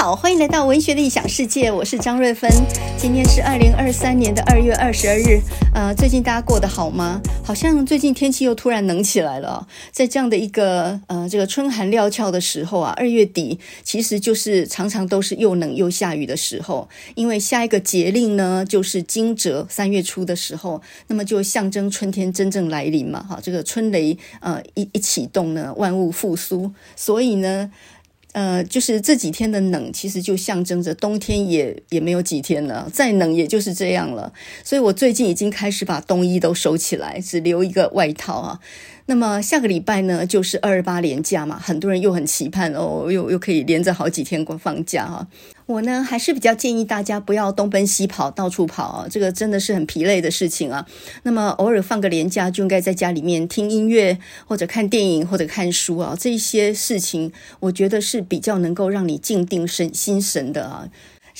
好，欢迎来到文学的异想世界，我是张瑞芬。今天是二零二三年的二月二十二日，呃，最近大家过得好吗？好像最近天气又突然冷起来了。在这样的一个呃这个春寒料峭的时候啊，二月底其实就是常常都是又冷又下雨的时候，因为下一个节令呢就是惊蛰，三月初的时候，那么就象征春天真正来临嘛，哈，这个春雷呃一一启动呢，万物复苏，所以呢。呃，就是这几天的冷，其实就象征着冬天也也没有几天了，再冷也就是这样了。所以我最近已经开始把冬衣都收起来，只留一个外套啊。那么下个礼拜呢，就是二二八连假嘛，很多人又很期盼哦，又又可以连着好几天过放假哈。我呢还是比较建议大家不要东奔西跑，到处跑啊，这个真的是很疲累的事情啊。那么偶尔放个连假，就应该在家里面听音乐或者看电影或者看书啊，这些事情我觉得是比较能够让你静定神心神的啊。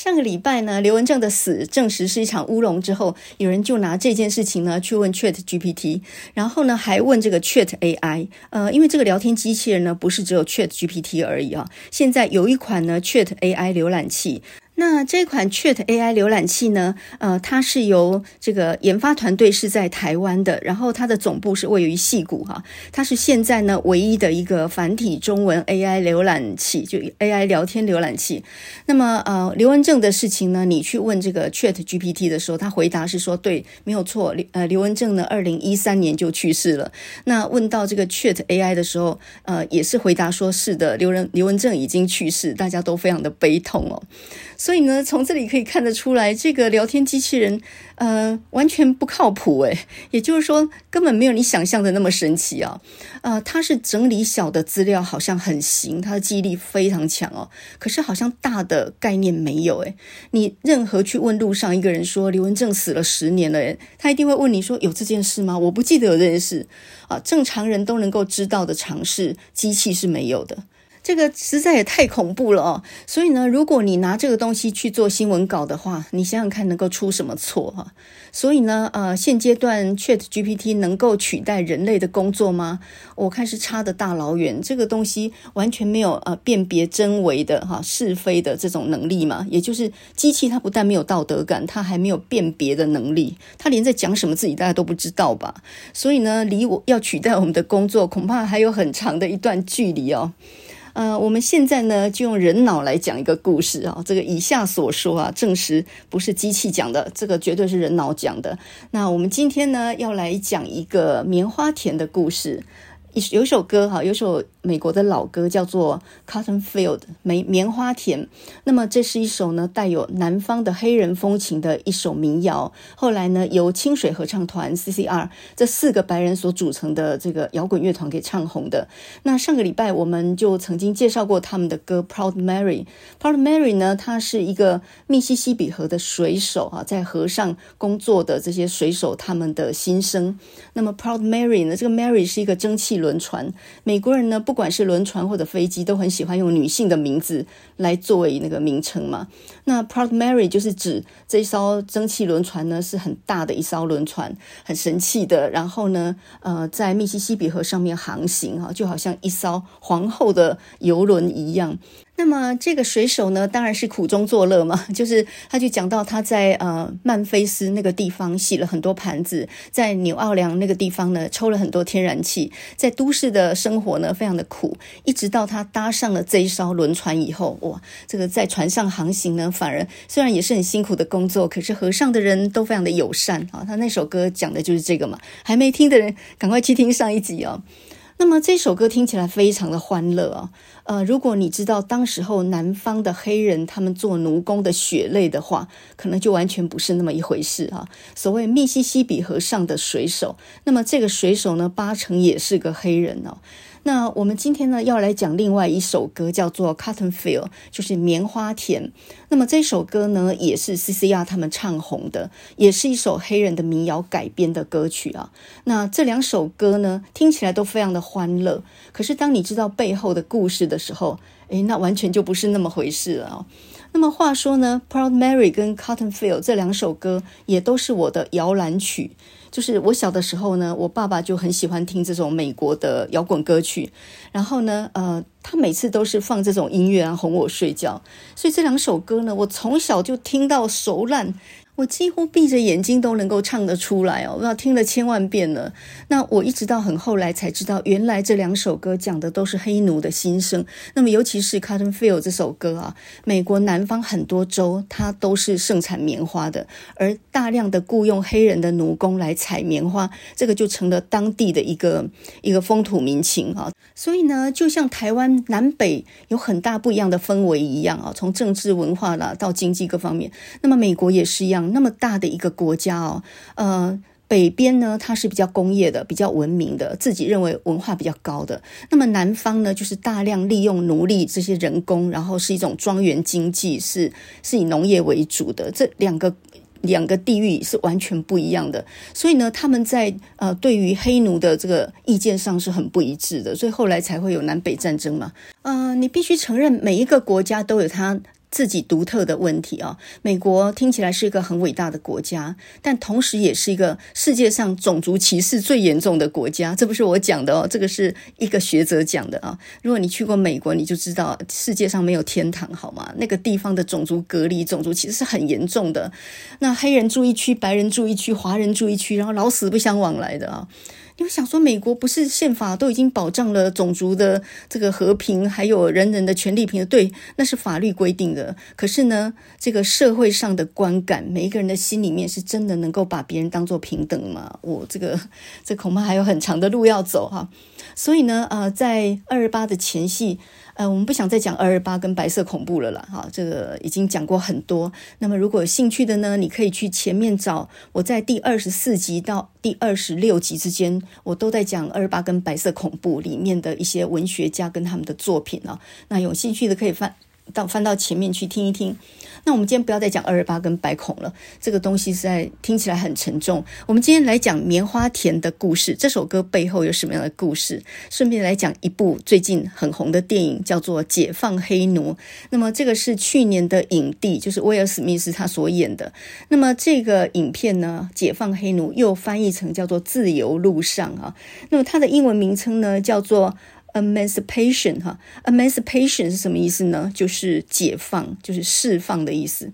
上个礼拜呢，刘文正的死证实是一场乌龙之后，有人就拿这件事情呢去问 Chat GPT，然后呢还问这个 Chat AI，呃，因为这个聊天机器人呢不是只有 Chat GPT 而已啊，现在有一款呢 Chat AI 浏览器。那这款 Chat AI 浏览器呢？呃，它是由这个研发团队是在台湾的，然后它的总部是位于矽谷哈。它是现在呢唯一的一个繁体中文 AI 浏览器，就 AI 聊天浏览器。那么呃，刘文正的事情呢，你去问这个 Chat GPT 的时候，他回答是说对，没有错。呃，刘文正呢，二零一三年就去世了。那问到这个 Chat AI 的时候，呃，也是回答说是的，刘仁刘文正已经去世，大家都非常的悲痛哦。所以呢，从这里可以看得出来，这个聊天机器人，呃，完全不靠谱诶。也就是说，根本没有你想象的那么神奇啊。呃，它是整理小的资料，好像很行，它的记忆力非常强哦。可是好像大的概念没有诶。你任何去问路上一个人说刘文正死了十年了，诶，他一定会问你说有这件事吗？我不记得有这件事啊。正常人都能够知道的常识，机器是没有的。这个实在也太恐怖了哦！所以呢，如果你拿这个东西去做新闻稿的话，你想想看能够出什么错哈？所以呢，呃，现阶段 ChatGPT 能够取代人类的工作吗？我看是差的大老远。这个东西完全没有呃辨别真伪的哈是非的这种能力嘛，也就是机器它不但没有道德感，它还没有辨别的能力，它连在讲什么自己大家都不知道吧？所以呢，离我要取代我们的工作，恐怕还有很长的一段距离哦。呃，我们现在呢，就用人脑来讲一个故事啊。这个以下所说啊，证实不是机器讲的，这个绝对是人脑讲的。那我们今天呢，要来讲一个棉花田的故事。一有首歌哈，有首美国的老歌叫做《Cotton Field》棉棉花田。那么这是一首呢带有南方的黑人风情的一首民谣。后来呢由清水合唱团 CCR 这四个白人所组成的这个摇滚乐团给唱红的。那上个礼拜我们就曾经介绍过他们的歌《Proud Mary》。Proud Mary 呢，它是一个密西西比河的水手啊，在河上工作的这些水手他们的心声。那么 Proud Mary 呢，这个 Mary 是一个蒸汽。轮船，美国人呢，不管是轮船或者飞机，都很喜欢用女性的名字来作为那个名称嘛。那 Proud Mary 就是指这一艘蒸汽轮船呢，是很大的一艘轮船，很神气的。然后呢，呃，在密西西比河上面航行啊，就好像一艘皇后的游轮一样。那么这个水手呢，当然是苦中作乐嘛，就是他就讲到他在呃曼菲斯那个地方洗了很多盘子，在纽奥良那个地方呢抽了很多天然气，在都市的生活呢非常的苦，一直到他搭上了这一艘轮船以后，哇，这个在船上航行呢，反而虽然也是很辛苦的工作，可是河上的人都非常的友善啊。他那首歌讲的就是这个嘛，还没听的人赶快去听上一集哦。那么这首歌听起来非常的欢乐啊，呃，如果你知道当时候南方的黑人他们做奴工的血泪的话，可能就完全不是那么一回事啊。所谓密西西比河上的水手，那么这个水手呢，八成也是个黑人哦。那我们今天呢，要来讲另外一首歌，叫做《Cotton Field》，就是棉花田。那么这首歌呢，也是 CCR 他们唱红的，也是一首黑人的民谣改编的歌曲啊。那这两首歌呢，听起来都非常的欢乐。可是当你知道背后的故事的时候，诶，那完全就不是那么回事了哦。那么话说呢，《Proud Mary》跟《Cotton Field》这两首歌也都是我的摇篮曲。就是我小的时候呢，我爸爸就很喜欢听这种美国的摇滚歌曲，然后呢，呃，他每次都是放这种音乐啊哄我睡觉，所以这两首歌呢，我从小就听到熟烂。我几乎闭着眼睛都能够唱得出来哦，我听了千万遍了。那我一直到很后来才知道，原来这两首歌讲的都是黑奴的心声。那么尤其是《Cotton Field》这首歌啊，美国南方很多州它都是盛产棉花的，而大量的雇佣黑人的奴工来采棉花，这个就成了当地的一个一个风土民情啊。所以呢，就像台湾南北有很大不一样的氛围一样啊，从政治文化啦到经济各方面，那么美国也是一样。那么大的一个国家哦，呃，北边呢，它是比较工业的，比较文明的，自己认为文化比较高的。那么南方呢，就是大量利用奴隶这些人工，然后是一种庄园经济，是是以农业为主的。这两个两个地域是完全不一样的，所以呢，他们在呃对于黑奴的这个意见上是很不一致的，所以后来才会有南北战争嘛。呃，你必须承认，每一个国家都有它。自己独特的问题啊，美国听起来是一个很伟大的国家，但同时也是一个世界上种族歧视最严重的国家。这不是我讲的哦，这个是一个学者讲的啊。如果你去过美国，你就知道世界上没有天堂，好吗？那个地方的种族隔离、种族歧视是很严重的。那黑人住一区，白人住一区，华人住一区，然后老死不相往来的啊。因为想说，美国不是宪法都已经保障了种族的这个和平，还有人人的权利平等，对，那是法律规定的。可是呢，这个社会上的观感，每一个人的心里面是真的能够把别人当做平等吗？我这个这恐怕还有很长的路要走哈。所以呢，呃，在二二八的前夕。呃，我们不想再讲二二八跟白色恐怖了啦，哈，这个已经讲过很多。那么如果有兴趣的呢，你可以去前面找，我在第二十四集到第二十六集之间，我都在讲二二八跟白色恐怖里面的一些文学家跟他们的作品啊。那有兴趣的可以翻到翻到前面去听一听。那我们今天不要再讲二二八跟白孔了，这个东西实在听起来很沉重。我们今天来讲棉花田的故事，这首歌背后有什么样的故事？顺便来讲一部最近很红的电影，叫做《解放黑奴》。那么这个是去年的影帝，就是威尔史密斯他所演的。那么这个影片呢，《解放黑奴》又翻译成叫做《自由路上》啊。那么它的英文名称呢，叫做。Emancipation 哈，Emancipation 是什么意思呢？就是解放，就是释放的意思。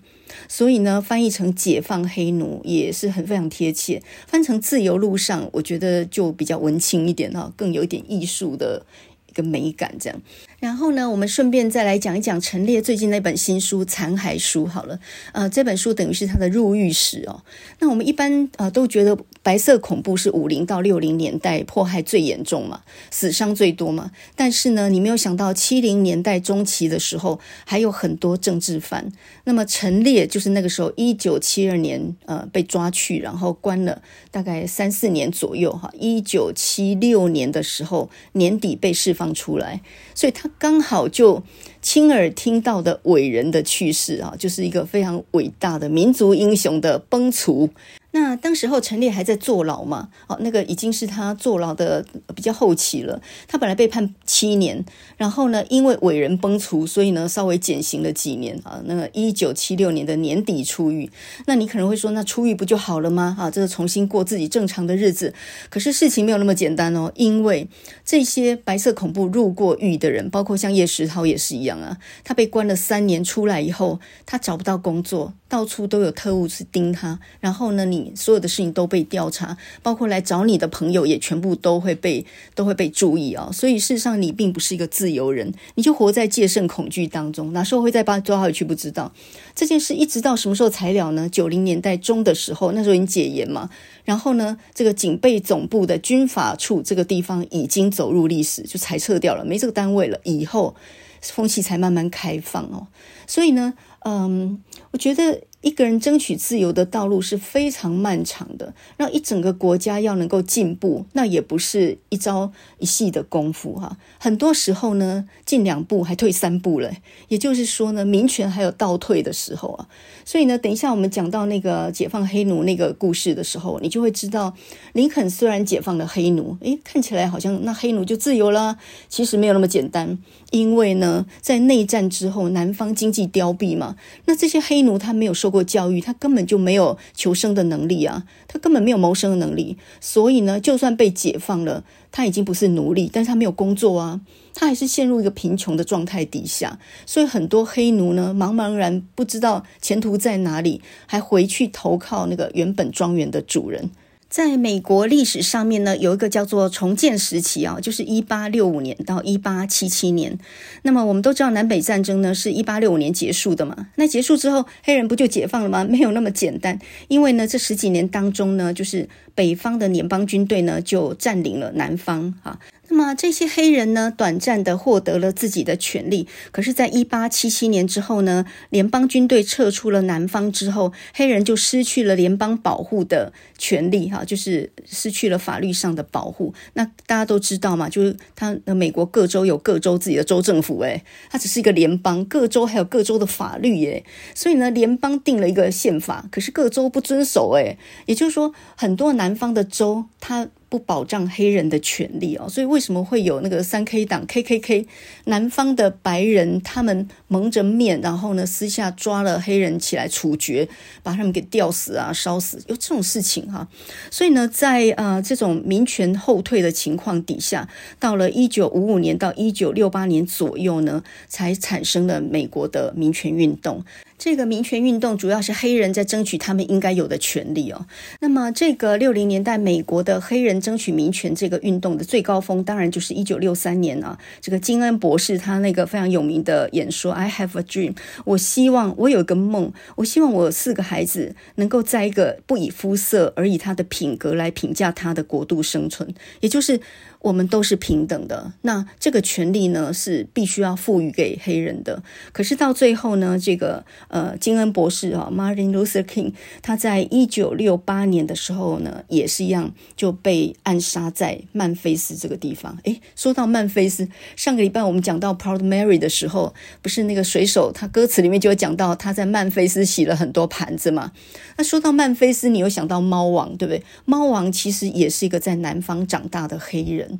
所以呢，翻译成解放黑奴也是很非常贴切。翻成自由路上，我觉得就比较文青一点哈，更有一点艺术的一个美感这样。然后呢，我们顺便再来讲一讲陈列最近那本新书《残骸书》好了。呃，这本书等于是他的入狱史哦。那我们一般呃都觉得白色恐怖是五零到六零年代迫害最严重嘛，死伤最多嘛。但是呢，你没有想到七零年代中期的时候还有很多政治犯。那么陈列就是那个时候一九七二年呃被抓去，然后关了大概三四年左右哈。一九七六年的时候年底被释放出来，所以他。刚好就亲耳听到的伟人的去世啊，就是一个非常伟大的民族英雄的崩殂。那当时候陈列还在坐牢嘛？哦，那个已经是他坐牢的比较后期了。他本来被判七年，然后呢，因为伟人崩殂，所以呢稍微减刑了几年啊。那个一九七六年的年底出狱。那你可能会说，那出狱不就好了吗？啊，这个重新过自己正常的日子。可是事情没有那么简单哦，因为这些白色恐怖入过狱的人，包括像叶石涛也是一样啊。他被关了三年出来以后，他找不到工作。到处都有特务去盯他，然后呢，你所有的事情都被调查，包括来找你的朋友也全部都会被都会被注意、哦。所以事实上你并不是一个自自由人，你就活在戒慎恐惧当中。哪时候会再把抓回去不知道。这件事一直到什么时候才了呢？九零年代中的时候，那时候已经解严嘛。然后呢，这个警备总部的军法处这个地方已经走入历史，就裁撤掉了，没这个单位了。以后风气才慢慢开放哦。所以呢。嗯，我觉得一个人争取自由的道路是非常漫长的，让一整个国家要能够进步，那也不是一朝一夕的功夫哈。很多时候呢，进两步还退三步了，也就是说呢，民权还有倒退的时候啊。所以呢，等一下我们讲到那个解放黑奴那个故事的时候，你就会知道，林肯虽然解放了黑奴，诶，看起来好像那黑奴就自由了，其实没有那么简单。因为呢，在内战之后，南方经济凋敝嘛，那这些黑奴他没有受过过教育，他根本就没有求生的能力啊，他根本没有谋生的能力，所以呢，就算被解放了，他已经不是奴隶，但是他没有工作啊。他还是陷入一个贫穷的状态底下，所以很多黑奴呢，茫茫然不知道前途在哪里，还回去投靠那个原本庄园的主人。在美国历史上面呢，有一个叫做重建时期啊，就是一八六五年到一八七七年。那么我们都知道南北战争呢是一八六五年结束的嘛，那结束之后黑人不就解放了吗？没有那么简单，因为呢这十几年当中呢，就是北方的联邦军队呢就占领了南方啊。那么这些黑人呢，短暂的获得了自己的权利。可是，在一八七七年之后呢，联邦军队撤出了南方之后，黑人就失去了联邦保护的权利，哈，就是失去了法律上的保护。那大家都知道嘛，就是他美国各州有各州自己的州政府，诶，它只是一个联邦，各州还有各州的法律，诶，所以呢，联邦定了一个宪法，可是各州不遵守，诶，也就是说，很多南方的州，它。不保障黑人的权利哦，所以为什么会有那个三 K 党 KKK？南方的白人他们蒙着面，然后呢私下抓了黑人起来处决，把他们给吊死啊、烧死，有这种事情哈。所以呢，在呃这种民权后退的情况底下，到了一九五五年到一九六八年左右呢，才产生了美国的民权运动。这个民权运动主要是黑人在争取他们应该有的权利哦。那么，这个六零年代美国的黑人争取民权这个运动的最高峰，当然就是一九六三年啊。这个金恩博士他那个非常有名的演说：“I have a dream。”我希望我有一个梦，我希望我有四个孩子能够在一个不以肤色而以他的品格来评价他的国度生存，也就是。我们都是平等的，那这个权利呢是必须要赋予给黑人的。可是到最后呢，这个呃金恩博士啊，Martin Luther King，他在一九六八年的时候呢，也是一样就被暗杀在曼菲斯这个地方。诶，说到曼菲斯，上个礼拜我们讲到 Proud Mary 的时候，不是那个水手，他歌词里面就有讲到他在曼菲斯洗了很多盘子嘛。那说到曼菲斯，你有想到猫王，对不对？猫王其实也是一个在南方长大的黑人。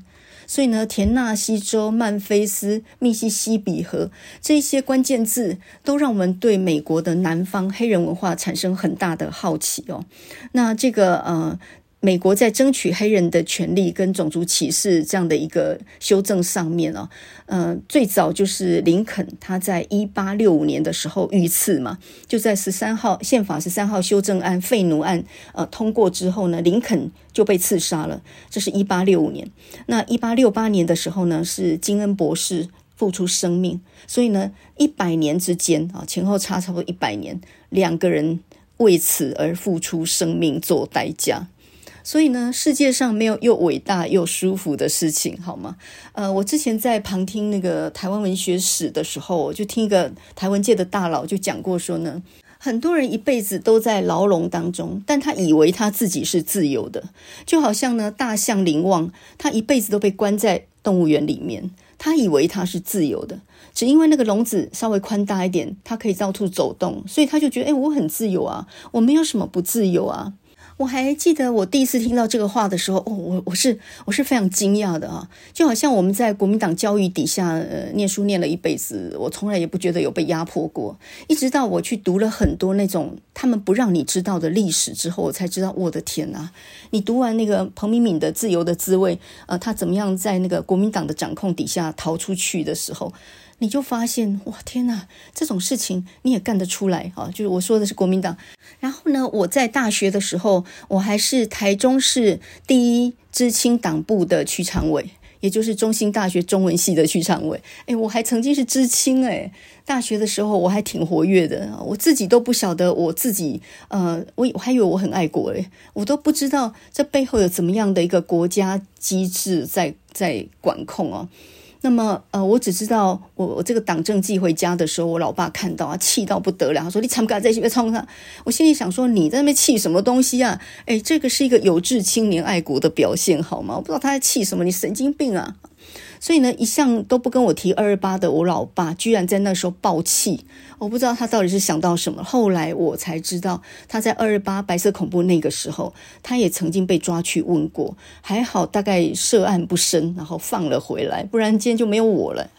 所以呢，田纳西州、曼菲斯、密西西比河这些关键字，都让我们对美国的南方黑人文化产生很大的好奇哦。那这个呃。美国在争取黑人的权利跟种族歧视这样的一个修正上面哦，呃，最早就是林肯他在一八六五年的时候遇刺嘛，就在十三号宪法十三号修正案废奴案呃通过之后呢，林肯就被刺杀了。这是一八六五年。那一八六八年的时候呢，是金恩博士付出生命，所以呢，一百年之间啊，前后差差不多一百年，两个人为此而付出生命做代价。所以呢，世界上没有又伟大又舒服的事情，好吗？呃，我之前在旁听那个台湾文学史的时候，我就听一个台湾界的大佬就讲过说呢，很多人一辈子都在牢笼当中，但他以为他自己是自由的，就好像呢，大象林旺，他一辈子都被关在动物园里面，他以为他是自由的，只因为那个笼子稍微宽大一点，他可以到处走动，所以他就觉得，哎，我很自由啊，我没有什么不自由啊。我还记得我第一次听到这个话的时候，哦，我我是我是非常惊讶的啊，就好像我们在国民党教育底下，呃，念书念了一辈子，我从来也不觉得有被压迫过，一直到我去读了很多那种他们不让你知道的历史之后，我才知道，我的天呐，你读完那个彭敏敏的《自由的滋味》，呃，他怎么样在那个国民党的掌控底下逃出去的时候。你就发现哇，天哪，这种事情你也干得出来啊！就是我说的是国民党。然后呢，我在大学的时候，我还是台中市第一知青党部的区常委，也就是中兴大学中文系的区常委。诶，我还曾经是知青诶，大学的时候我还挺活跃的，我自己都不晓得我自己，呃，我我还以为我很爱国诶，我都不知道这背后有怎么样的一个国家机制在在管控哦。那么呃，我只知道我我这个党政寄回家的时候，我老爸看到啊，气到不得了，他说：“你怎么敢在这边冲他。”我心里想说：“你在那边气什么东西啊？哎，这个是一个有志青年爱国的表现，好吗？我不知道他在气什么，你神经病啊！”所以呢，一向都不跟我提二二八的我老爸，居然在那时候爆气。我不知道他到底是想到什么。后来我才知道，他在二二八白色恐怖那个时候，他也曾经被抓去问过，还好大概涉案不深，然后放了回来，不然今天就没有我了。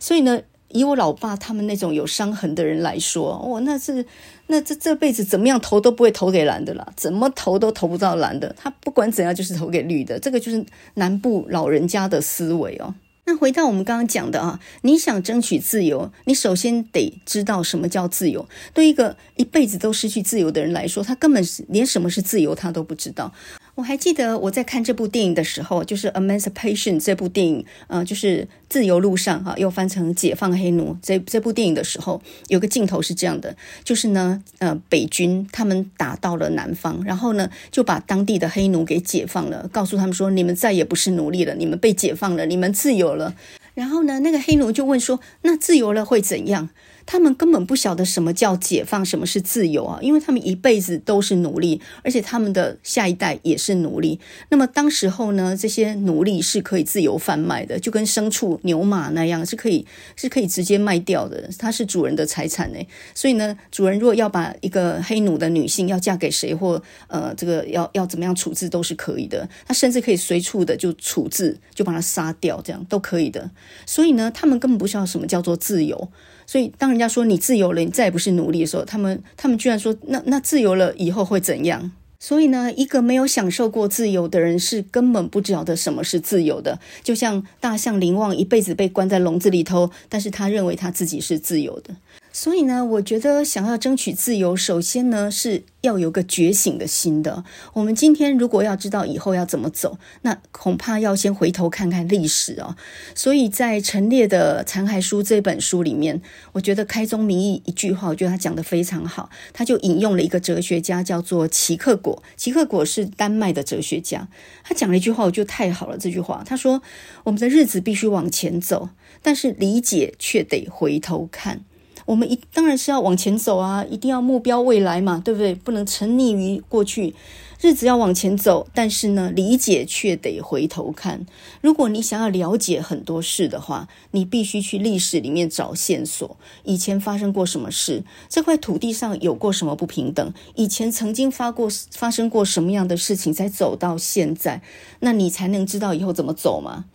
所以呢，以我老爸他们那种有伤痕的人来说，哦，那是那这这辈子怎么样投都不会投给蓝的啦，怎么投都投不到蓝的。他不管怎样就是投给绿的，这个就是南部老人家的思维哦。那回到我们刚刚讲的啊，你想争取自由，你首先得知道什么叫自由。对一个一辈子都失去自由的人来说，他根本是连什么是自由他都不知道。我还记得我在看这部电影的时候，就是《Emancipation》这部电影，呃，就是自由路上哈，又翻成解放黑奴这这部电影的时候，有个镜头是这样的，就是呢，呃，北军他们打到了南方，然后呢，就把当地的黑奴给解放了，告诉他们说，你们再也不是奴隶了，你们被解放了，你们自由了。然后呢，那个黑奴就问说，那自由了会怎样？他们根本不晓得什么叫解放，什么是自由啊！因为他们一辈子都是奴隶，而且他们的下一代也是奴隶。那么当时候呢，这些奴隶是可以自由贩卖的，就跟牲畜、牛马那样，是可以是可以直接卖掉的，它是主人的财产诶。所以呢，主人如果要把一个黑奴的女性要嫁给谁，或呃这个要要怎么样处置都是可以的。他甚至可以随处的就处置，就把他杀掉，这样都可以的。所以呢，他们根本不知道什么叫做自由。所以，当人家说你自由了，你再也不是奴隶的时候，他们他们居然说，那那自由了以后会怎样？所以呢，一个没有享受过自由的人是根本不晓得什么是自由的。就像大象林旺一辈子被关在笼子里头，但是他认为他自己是自由的。所以呢，我觉得想要争取自由，首先呢是要有个觉醒的心的。我们今天如果要知道以后要怎么走，那恐怕要先回头看看历史哦。所以在陈列的《残骸书》这本书里面，我觉得开宗明义一句话，我觉得他讲得非常好。他就引用了一个哲学家，叫做齐克果。齐克果是丹麦的哲学家，他讲了一句话，我觉得太好了。这句话他说：“我们的日子必须往前走，但是理解却得回头看。”我们一当然是要往前走啊，一定要目标未来嘛，对不对？不能沉溺于过去，日子要往前走，但是呢，理解却得回头看。如果你想要了解很多事的话，你必须去历史里面找线索，以前发生过什么事，这块土地上有过什么不平等，以前曾经发过发生过什么样的事情，才走到现在，那你才能知道以后怎么走嘛。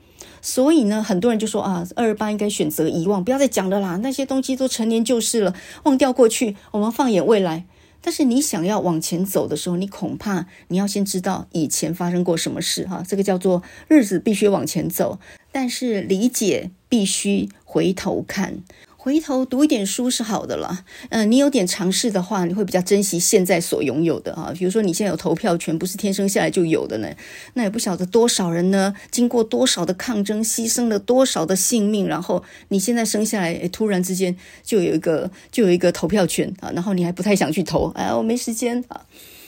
所以呢，很多人就说啊，二二八应该选择遗忘，不要再讲了啦，那些东西都陈年旧事了，忘掉过去，我们放眼未来。但是你想要往前走的时候，你恐怕你要先知道以前发生过什么事哈，这个叫做日子必须往前走，但是理解必须回头看。回头读一点书是好的了，嗯、你有点尝试的话，你会比较珍惜现在所拥有的啊。比如说，你现在有投票权，不是天生下来就有的呢，那也不晓得多少人呢，经过多少的抗争，牺牲了多少的性命，然后你现在生下来，突然之间就有一个就有一个投票权啊，然后你还不太想去投，哎，我没时间啊。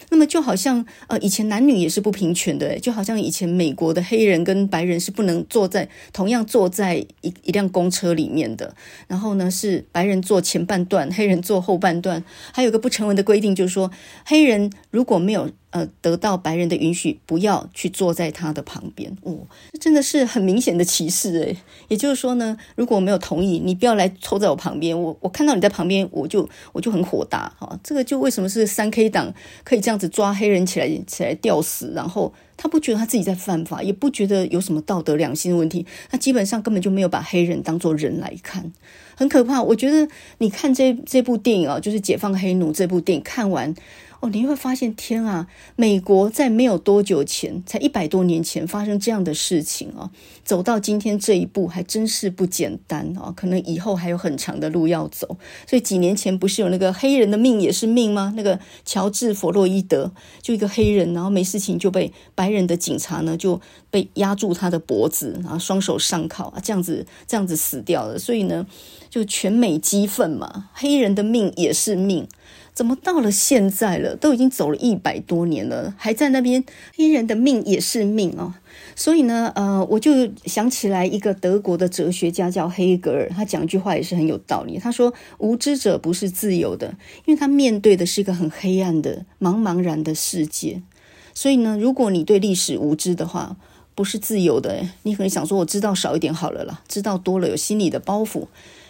那么就好像呃，以前男女也是不平权的，就好像以前美国的黑人跟白人是不能坐在同样坐在一一辆公车里面的。然后呢，是白人坐前半段，黑人坐后半段。还有个不成文的规定，就是说黑人如果没有。呃，得到白人的允许，不要去坐在他的旁边。哦，这真的是很明显的歧视诶。也就是说呢，如果我没有同意，你不要来凑在我旁边。我我看到你在旁边，我就我就很火大哈。这个就为什么是三 K 党可以这样子抓黑人起来起来吊死，然后他不觉得他自己在犯法，也不觉得有什么道德良心的问题。他基本上根本就没有把黑人当做人来看，很可怕。我觉得你看这这部电影啊，就是《解放黑奴》这部电影看完。哦，你会发现，天啊！美国在没有多久前，才一百多年前发生这样的事情啊，走到今天这一步，还真是不简单啊！可能以后还有很长的路要走。所以几年前不是有那个黑人的命也是命吗？那个乔治·弗洛伊德，就一个黑人，然后没事情就被白人的警察呢就被压住他的脖子，然后双手上铐啊，这样子这样子死掉了。所以呢，就全美激愤嘛，黑人的命也是命。怎么到了现在了，都已经走了一百多年了，还在那边？黑人的命也是命哦。所以呢，呃，我就想起来一个德国的哲学家叫黑格尔，他讲一句话也是很有道理。他说：“无知者不是自由的，因为他面对的是一个很黑暗的、茫茫然的世界。所以呢，如果你对历史无知的话，不是自由的。你可能想说，我知道少一点好了啦，知道多了有心理的包袱。”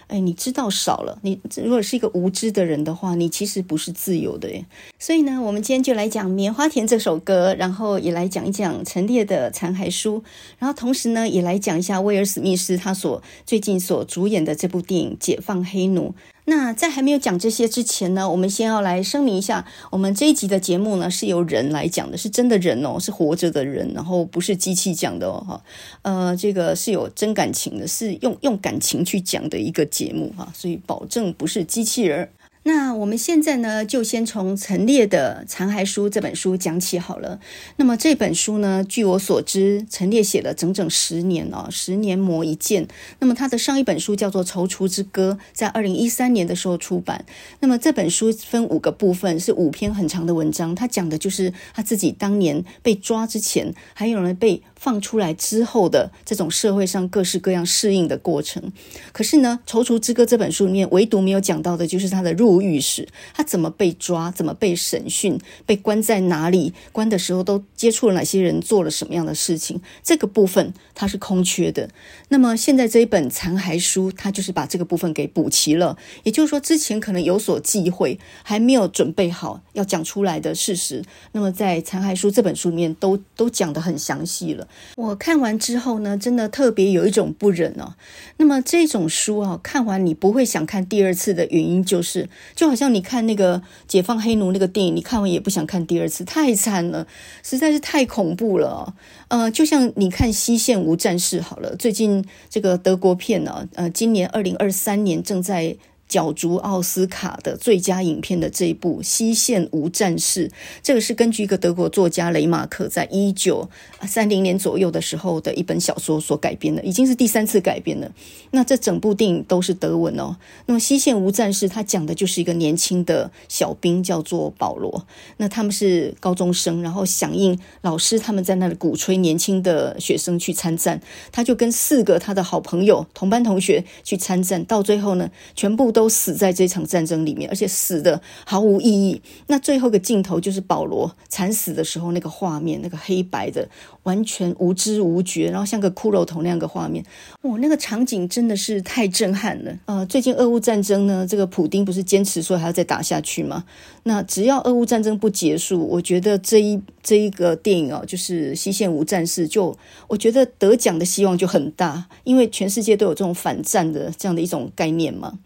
哎，你知道少了。你如果是一个无知的人的话，你其实不是自由的耶。所以呢，我们今天就来讲《棉花田》这首歌，然后也来讲一讲陈列的残骸书，然后同时呢，也来讲一下威尔史密斯他所最近所主演的这部电影《解放黑奴》。那在还没有讲这些之前呢，我们先要来声明一下，我们这一集的节目呢是由人来讲的，是真的人哦，是活着的人，然后不是机器讲的哦，哈，呃，这个是有真感情的，是用用感情去讲的一个节目哈，所以保证不是机器人。那我们现在呢，就先从陈列的残骸书这本书讲起好了。那么这本书呢，据我所知，陈列写了整整十年哦，十年磨一剑。那么他的上一本书叫做《踌躇之歌》，在二零一三年的时候出版。那么这本书分五个部分，是五篇很长的文章。他讲的就是他自己当年被抓之前，还有人被放出来之后的这种社会上各式各样适应的过程。可是呢，《踌躇之歌》这本书里面唯独没有讲到的就是他的入狱史，他怎么被抓？怎么被审讯？被关在哪里？关的时候都接触了哪些人？做了什么样的事情？这个部分它是空缺的。那么现在这一本残骸书，它就是把这个部分给补齐了。也就是说，之前可能有所忌讳，还没有准备好要讲出来的事实，那么在残骸书这本书里面都都讲得很详细了。我看完之后呢，真的特别有一种不忍哦。那么这种书啊，看完你不会想看第二次的原因就是。就好像你看那个解放黑奴那个电影，你看完也不想看第二次，太惨了，实在是太恐怖了。呃，就像你看《西线无战事》好了，最近这个德国片呢，呃，今年二零二三年正在。角逐奥斯卡的最佳影片的这一部《西线无战事》，这个是根据一个德国作家雷马克在一九三零年左右的时候的一本小说所改编的，已经是第三次改编了。那这整部电影都是德文哦。那么《西线无战事》它讲的就是一个年轻的小兵，叫做保罗。那他们是高中生，然后响应老师他们在那里鼓吹年轻的学生去参战，他就跟四个他的好朋友、同班同学去参战，到最后呢，全部都。都死在这场战争里面，而且死的毫无意义。那最后个镜头就是保罗惨死的时候，那个画面，那个黑白的，完全无知无觉，然后像个骷髅头那样的画面，哇，那个场景真的是太震撼了。呃，最近俄乌战争呢，这个普丁不是坚持说还要再打下去吗？那只要俄乌战争不结束，我觉得这一这一个电影哦，就是《西线无战事》，就我觉得得奖的希望就很大，因为全世界都有这种反战的这样的一种概念嘛。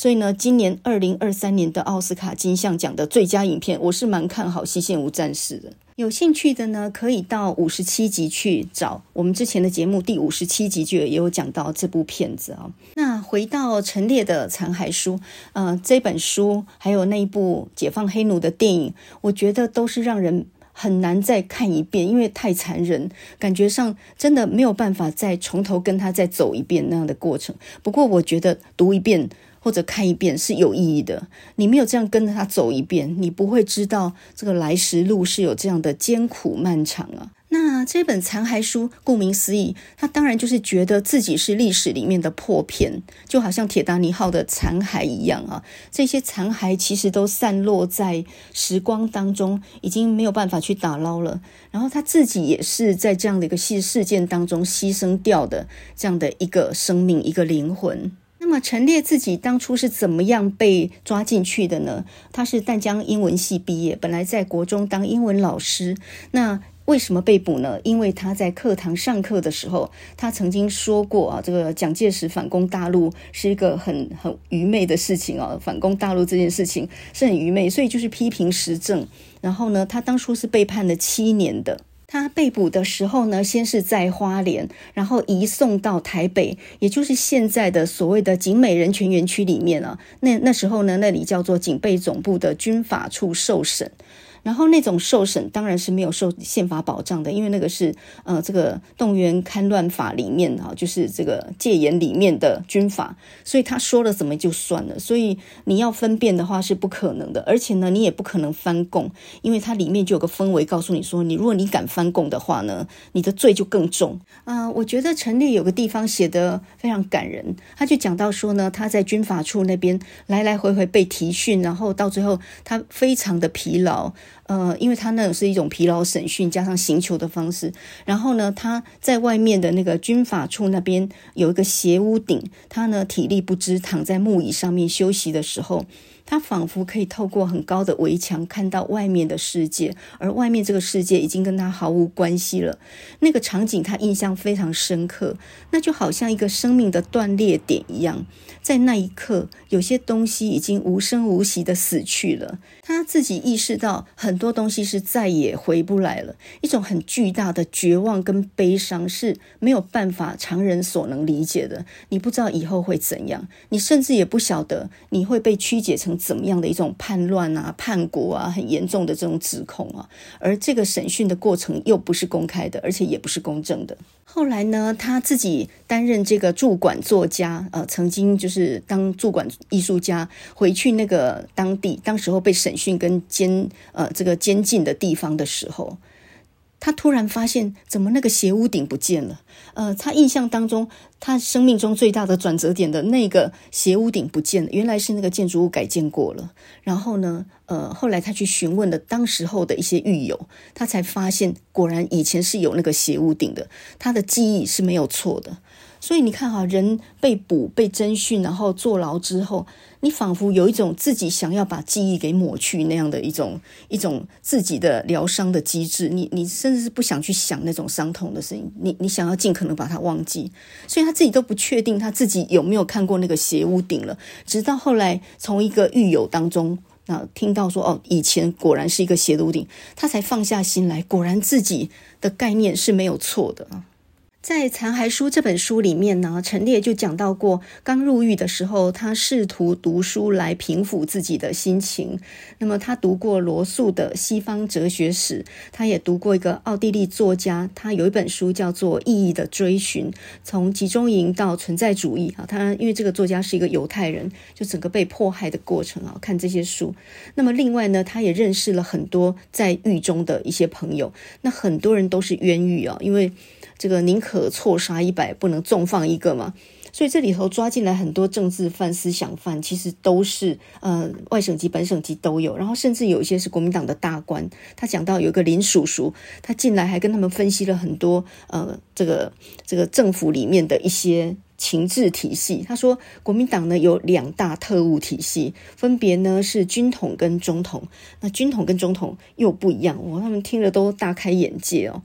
所以呢，今年二零二三年的奥斯卡金像奖的最佳影片，我是蛮看好《西线无战事》的。有兴趣的呢，可以到五十七集去找我们之前的节目，第五十七集就也有讲到这部片子啊。那回到陈列的残骸书，呃，这本书还有那一部解放黑奴的电影，我觉得都是让人很难再看一遍，因为太残忍，感觉上真的没有办法再从头跟他再走一遍那样的过程。不过我觉得读一遍。或者看一遍是有意义的。你没有这样跟着他走一遍，你不会知道这个来时路是有这样的艰苦漫长啊。那这本残骸书，顾名思义，他当然就是觉得自己是历史里面的破片，就好像铁达尼号的残骸一样啊。这些残骸其实都散落在时光当中，已经没有办法去打捞了。然后他自己也是在这样的一个事事件当中牺牲掉的这样的一个生命，一个灵魂。那么陈列自己当初是怎么样被抓进去的呢？他是淡江英文系毕业，本来在国中当英文老师。那为什么被捕呢？因为他在课堂上课的时候，他曾经说过啊，这个蒋介石反攻大陆是一个很很愚昧的事情啊，反攻大陆这件事情是很愚昧，所以就是批评时政。然后呢，他当初是被判了七年的。他被捕的时候呢，先是在花莲，然后移送到台北，也就是现在的所谓的警美人权园区里面啊。那那时候呢，那里叫做警备总部的军法处受审。然后那种受审当然是没有受宪法保障的，因为那个是呃这个动员戡乱法里面啊，就是这个戒严里面的军法，所以他说了怎么就算了。所以你要分辨的话是不可能的，而且呢，你也不可能翻供，因为它里面就有个氛围告诉你说，你如果你敢翻供的话呢，你的罪就更重。啊、我觉得陈立有个地方写得非常感人，他就讲到说呢，他在军法处那边来来回回被提讯，然后到最后他非常的疲劳。呃，因为他那种是一种疲劳审讯加上刑求的方式，然后呢，他在外面的那个军法处那边有一个斜屋顶，他呢体力不支，躺在木椅上面休息的时候。他仿佛可以透过很高的围墙看到外面的世界，而外面这个世界已经跟他毫无关系了。那个场景他印象非常深刻，那就好像一个生命的断裂点一样，在那一刻，有些东西已经无声无息地死去了。他自己意识到很多东西是再也回不来了，一种很巨大的绝望跟悲伤是没有办法常人所能理解的。你不知道以后会怎样，你甚至也不晓得你会被曲解成。怎么样的一种叛乱啊、叛国啊，很严重的这种指控啊，而这个审讯的过程又不是公开的，而且也不是公正的。后来呢，他自己担任这个驻馆作家，呃，曾经就是当驻馆艺术家，回去那个当地，当时候被审讯跟监呃这个监禁的地方的时候。他突然发现，怎么那个斜屋顶不见了？呃，他印象当中，他生命中最大的转折点的那个斜屋顶不见了，原来是那个建筑物改建过了。然后呢，呃，后来他去询问了当时候的一些狱友，他才发现，果然以前是有那个斜屋顶的，他的记忆是没有错的。所以你看哈，人被捕、被侦讯，然后坐牢之后，你仿佛有一种自己想要把记忆给抹去那样的一种一种自己的疗伤的机制。你你甚至是不想去想那种伤痛的事情，你你想要尽可能把它忘记。所以他自己都不确定他自己有没有看过那个斜屋顶了。直到后来从一个狱友当中那听到说哦，以前果然是一个斜屋顶，他才放下心来，果然自己的概念是没有错的。在《残骸书》这本书里面呢，陈列就讲到过，刚入狱的时候，他试图读书来平抚自己的心情。那么，他读过罗素的《西方哲学史》，他也读过一个奥地利作家，他有一本书叫做《意义的追寻》，从集中营到存在主义啊。他因为这个作家是一个犹太人，就整个被迫害的过程啊，看这些书。那么，另外呢，他也认识了很多在狱中的一些朋友，那很多人都是冤狱啊，因为。这个宁可错杀一百，不能纵放一个嘛。所以这里头抓进来很多政治犯、思想犯，其实都是呃外省籍、本省籍都有，然后甚至有一些是国民党的大官。他讲到有一个林叔叔，他进来还跟他们分析了很多呃这个这个政府里面的一些。情治体系，他说国民党呢有两大特务体系，分别呢是军统跟中统。那军统跟中统又不一样，哦，他们听了都大开眼界哦。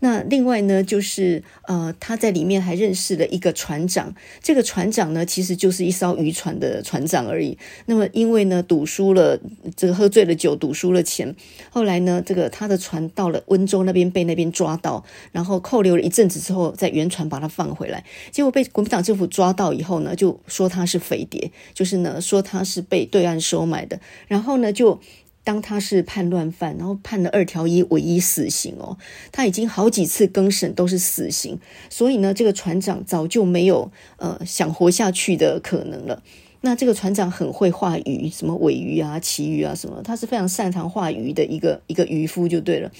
那另外呢就是呃他在里面还认识了一个船长，这个船长呢其实就是一艘渔船的船长而已。那么因为呢赌输了，这个喝醉了酒赌输了钱，后来呢这个他的船到了温州那边被那边抓到，然后扣留了一阵子之后，在原船把他放回来，结果被国民党。政府抓到以后呢，就说他是匪谍，就是呢说他是被对岸收买的，然后呢就当他是叛乱犯，然后判了二条一唯一死刑哦。他已经好几次更审都是死刑，所以呢这个船长早就没有呃想活下去的可能了。那这个船长很会画鱼，什么尾鱼啊、旗鱼啊什么，他是非常擅长画鱼的一个一个渔夫就对了。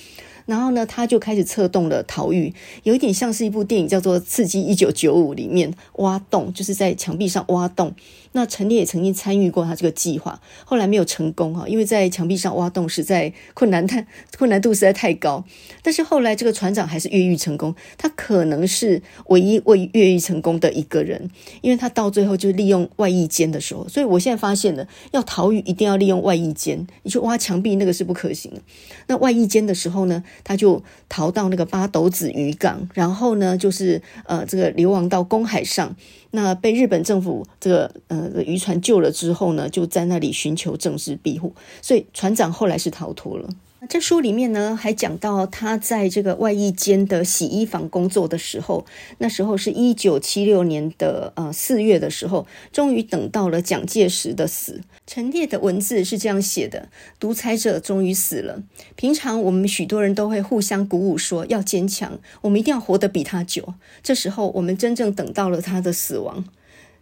然后呢，他就开始策动了逃狱，有一点像是一部电影叫做《刺激一九九五》里面挖洞，就是在墙壁上挖洞。那陈列也曾经参与过他这个计划，后来没有成功哈，因为在墙壁上挖洞实在困难太 困难度实在太高。但是后来这个船长还是越狱成功，他可能是唯一未越狱成功的一个人，因为他到最后就利用外衣间的时候，所以我现在发现了，要逃狱一定要利用外衣间，你去挖墙壁那个是不可行的。那外衣间的时候呢，他就逃到那个八斗子渔港，然后呢就是呃这个流亡到公海上。那被日本政府这个呃渔船救了之后呢，就在那里寻求政治庇护，所以船长后来是逃脱了。这书里面呢，还讲到他在这个外役间的洗衣房工作的时候，那时候是一九七六年的呃四月的时候，终于等到了蒋介石的死。陈列的文字是这样写的：独裁者终于死了。平常我们许多人都会互相鼓舞，说要坚强，我们一定要活得比他久。这时候，我们真正等到了他的死亡，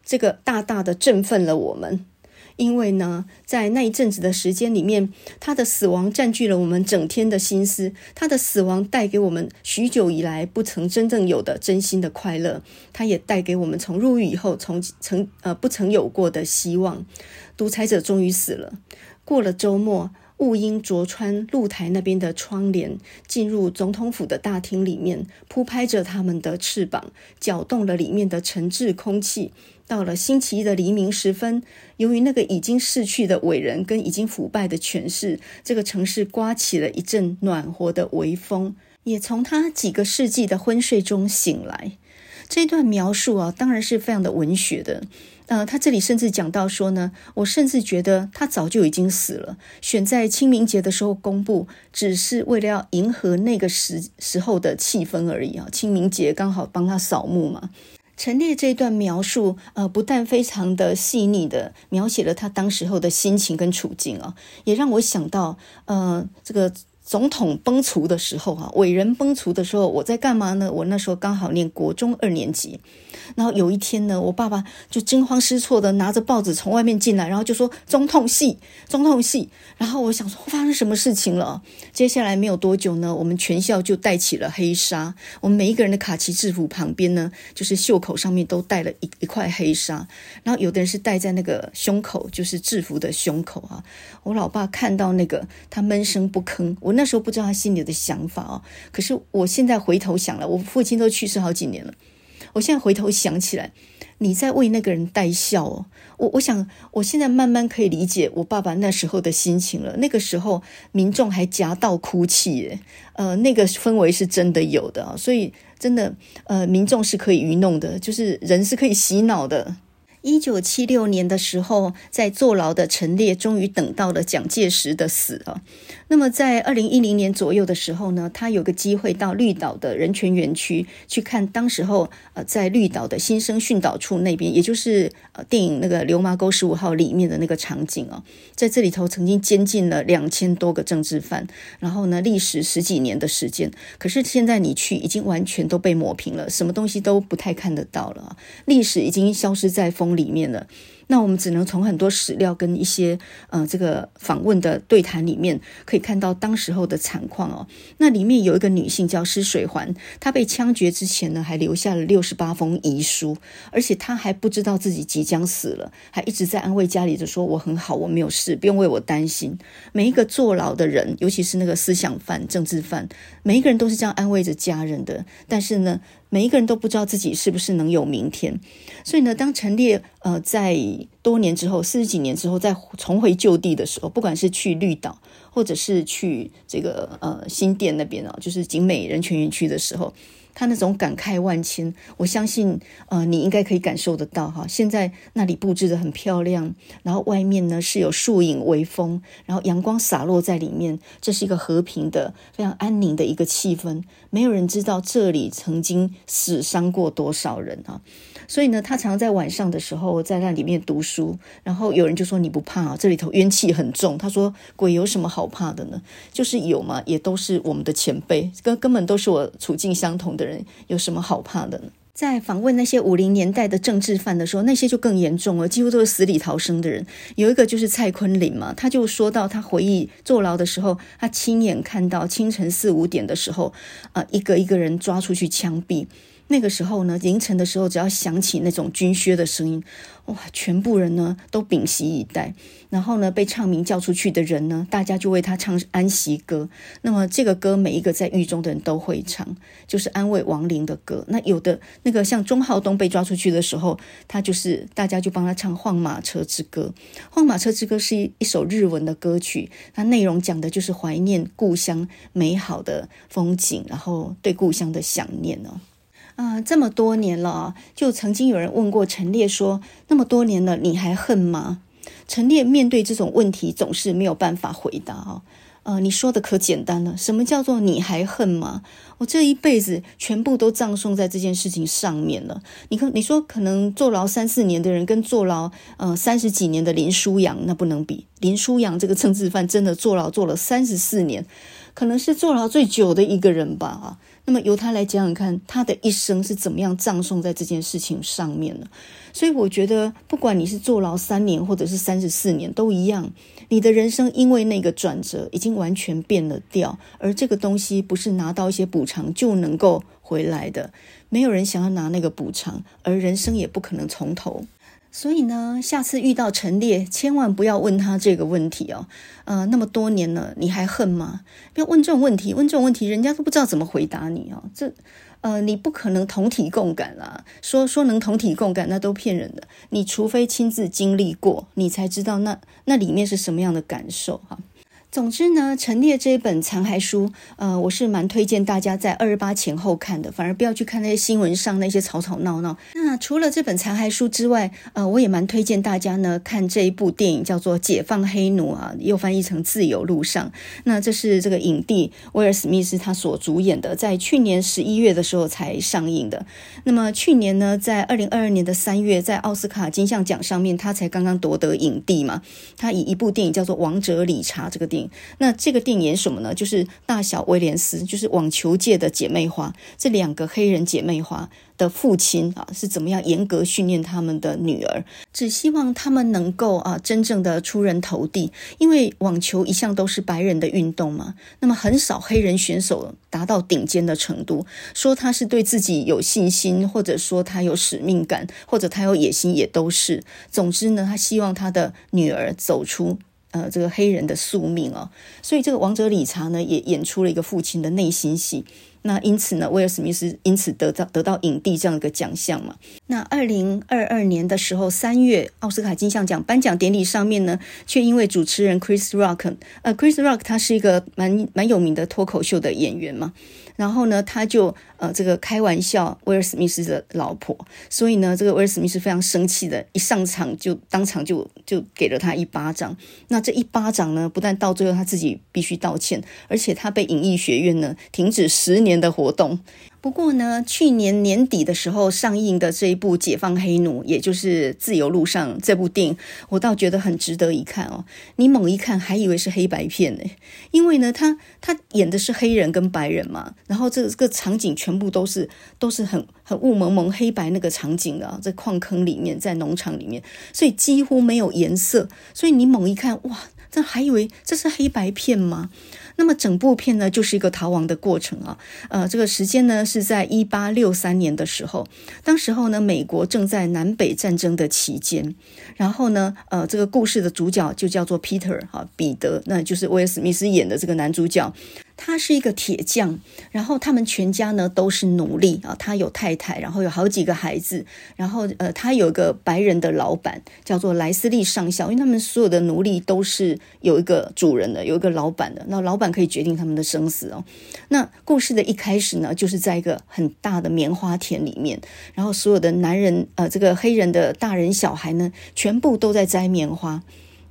这个大大的振奋了我们。因为呢，在那一阵子的时间里面，他的死亡占据了我们整天的心思。他的死亡带给我们许久以来不曾真正有的真心的快乐，他也带给我们从入狱以后从曾呃不曾有过的希望。独裁者终于死了。过了周末，雾鹰啄穿露台那边的窗帘，进入总统府的大厅里面，铺拍着他们的翅膀，搅动了里面的沉滞空气。到了星期一的黎明时分，由于那个已经逝去的伟人跟已经腐败的权势，这个城市刮起了一阵暖和的微风，也从他几个世纪的昏睡中醒来。这段描述啊，当然是非常的文学的。呃，他这里甚至讲到说呢，我甚至觉得他早就已经死了，选在清明节的时候公布，只是为了要迎合那个时时候的气氛而已啊。清明节刚好帮他扫墓嘛。陈列这段描述，呃，不但非常的细腻的描写了他当时候的心情跟处境啊，也让我想到，呃，这个总统崩殂的时候，哈，伟人崩殂的时候，我在干嘛呢？我那时候刚好念国中二年级。然后有一天呢，我爸爸就惊慌失措的拿着报纸从外面进来，然后就说总统系，总统系。然后我想说发生什么事情了？接下来没有多久呢，我们全校就戴起了黑纱，我们每一个人的卡其制服旁边呢，就是袖口上面都戴了一一块黑纱。然后有的人是戴在那个胸口，就是制服的胸口啊。我老爸看到那个，他闷声不吭。我那时候不知道他心里的想法哦，可是我现在回头想了，我父亲都去世好几年了。我现在回头想起来，你在为那个人戴孝哦。我我想，我现在慢慢可以理解我爸爸那时候的心情了。那个时候，民众还夹道哭泣，耶，呃，那个氛围是真的有的啊。所以，真的，呃，民众是可以愚弄的，就是人是可以洗脑的。一九七六年的时候，在坐牢的陈列终于等到了蒋介石的死啊。那么在二零一零年左右的时候呢，他有个机会到绿岛的人权园区去看，当时候呃在绿岛的新生训导处那边，也就是呃电影那个《流麻沟十五号》里面的那个场景哦，在这里头曾经监禁了两千多个政治犯，然后呢历时十几年的时间，可是现在你去已经完全都被抹平了，什么东西都不太看得到了，历史已经消失在风里面了。那我们只能从很多史料跟一些呃这个访问的对谈里面，可以看到当时候的惨况哦。那里面有一个女性叫施水环，她被枪决之前呢，还留下了六十八封遗书，而且她还不知道自己即将死了，还一直在安慰家里的说：“我很好，我没有事，不用为我担心。”每一个坐牢的人，尤其是那个思想犯、政治犯，每一个人都是这样安慰着家人的。但是呢，每一个人都不知道自己是不是能有明天，所以呢，当陈列呃在多年之后，四十几年之后再重回旧地的时候，不管是去绿岛，或者是去这个呃新店那边啊，就是景美人权园区的时候。他那种感慨万千，我相信，呃，你应该可以感受得到哈。现在那里布置得很漂亮，然后外面呢是有树影微风，然后阳光洒落在里面，这是一个和平的、非常安宁的一个气氛。没有人知道这里曾经死伤过多少人啊。所以呢，他常在晚上的时候在那里面读书，然后有人就说：“你不怕啊？这里头冤气很重。”他说：“鬼有什么好怕的呢？就是有嘛，也都是我们的前辈，根根本都是我处境相同的人，有什么好怕的呢？”在访问那些五零年代的政治犯的时候，那些就更严重了，几乎都是死里逃生的人。有一个就是蔡坤林嘛，他就说到他回忆坐牢的时候，他亲眼看到清晨四五点的时候，啊、呃，一个一个人抓出去枪毙。那个时候呢，凌晨的时候，只要响起那种军靴的声音，哇，全部人呢都屏息以待。然后呢，被唱名叫出去的人呢，大家就为他唱安息歌。那么这个歌，每一个在狱中的人都会唱，就是安慰亡灵的歌。那有的那个像钟浩东被抓出去的时候，他就是大家就帮他唱《晃马车之歌》。《晃马车之歌》是一一首日文的歌曲，它内容讲的就是怀念故乡美好的风景，然后对故乡的想念哦。啊，这么多年了，就曾经有人问过陈列说：“那么多年了，你还恨吗？”陈列面对这种问题总是没有办法回答啊。呃，你说的可简单了。什么叫做你还恨吗？我这一辈子全部都葬送在这件事情上面了。你看，你说可能坐牢三四年的人，跟坐牢呃三十几年的林书扬，那不能比。林书扬这个政治犯真的坐牢坐了三十四年，可能是坐牢最久的一个人吧啊。那么由他来讲讲看，他的一生是怎么样葬送在这件事情上面的。所以我觉得，不管你是坐牢三年或者是三十四年，都一样。你的人生因为那个转折已经完全变了调，而这个东西不是拿到一些补偿就能够回来的。没有人想要拿那个补偿，而人生也不可能从头。所以呢，下次遇到陈列，千万不要问他这个问题哦。呃，那么多年了，你还恨吗？不要问这种问题，问这种问题，人家都不知道怎么回答你哦。这，呃，你不可能同体共感啦。说说能同体共感，那都骗人的。你除非亲自经历过，你才知道那那里面是什么样的感受哈。总之呢，陈列这一本残骸书，呃，我是蛮推荐大家在二十八前后看的，反而不要去看那些新闻上那些吵吵闹闹。那除了这本残骸书之外，呃，我也蛮推荐大家呢看这一部电影，叫做《解放黑奴》啊，又翻译成《自由路上》。那这是这个影帝威尔史密斯他所主演的，在去年十一月的时候才上映的。那么去年呢，在二零二二年的三月，在奥斯卡金像奖上面，他才刚刚夺得影帝嘛。他以一部电影叫做《王者理查》这个电影。那这个电影什么呢？就是大小威廉斯，就是网球界的姐妹花，这两个黑人姐妹花的父亲啊，是怎么样严格训练他们的女儿，只希望他们能够啊真正的出人头地。因为网球一向都是白人的运动嘛，那么很少黑人选手达到顶尖的程度。说他是对自己有信心，或者说他有使命感，或者他有野心，也都是。总之呢，他希望他的女儿走出。呃，这个黑人的宿命哦，所以这个王者理查呢，也演出了一个父亲的内心戏。那因此呢，威尔史密斯因此得到得到影帝这样一个奖项嘛。那二零二二年的时候，三月奥斯卡金像奖颁奖典礼上面呢，却因为主持人 Chris Rock，呃，Chris Rock 他是一个蛮蛮有名的脱口秀的演员嘛。然后呢，他就呃这个开玩笑威尔史密斯的老婆，所以呢，这个威尔史密斯非常生气的，一上场就当场就就给了他一巴掌。那这一巴掌呢，不但到最后他自己必须道歉，而且他被影艺学院呢停止十年的活动。不过呢，去年年底的时候上映的这一部《解放黑奴》，也就是《自由路上》这部电影，我倒觉得很值得一看哦。你猛一看还以为是黑白片呢，因为呢，他他演的是黑人跟白人嘛，然后这个场景全部都是都是很很雾蒙蒙黑白那个场景啊，在矿坑里面，在农场里面，所以几乎没有颜色，所以你猛一看，哇，这还以为这是黑白片吗？那么整部片呢，就是一个逃亡的过程啊。呃，这个时间呢是在一八六三年的时候，当时候呢，美国正在南北战争的期间。然后呢，呃，这个故事的主角就叫做 Peter 哈，彼得，那就是威尔史密斯演的这个男主角。他是一个铁匠，然后他们全家呢都是奴隶啊。他有太太，然后有好几个孩子，然后呃，他有一个白人的老板叫做莱斯利上校，因为他们所有的奴隶都是有一个主人的，有一个老板的，那老板可以决定他们的生死哦。那故事的一开始呢，就是在一个很大的棉花田里面，然后所有的男人呃，这个黑人的大人小孩呢，全部都在摘棉花。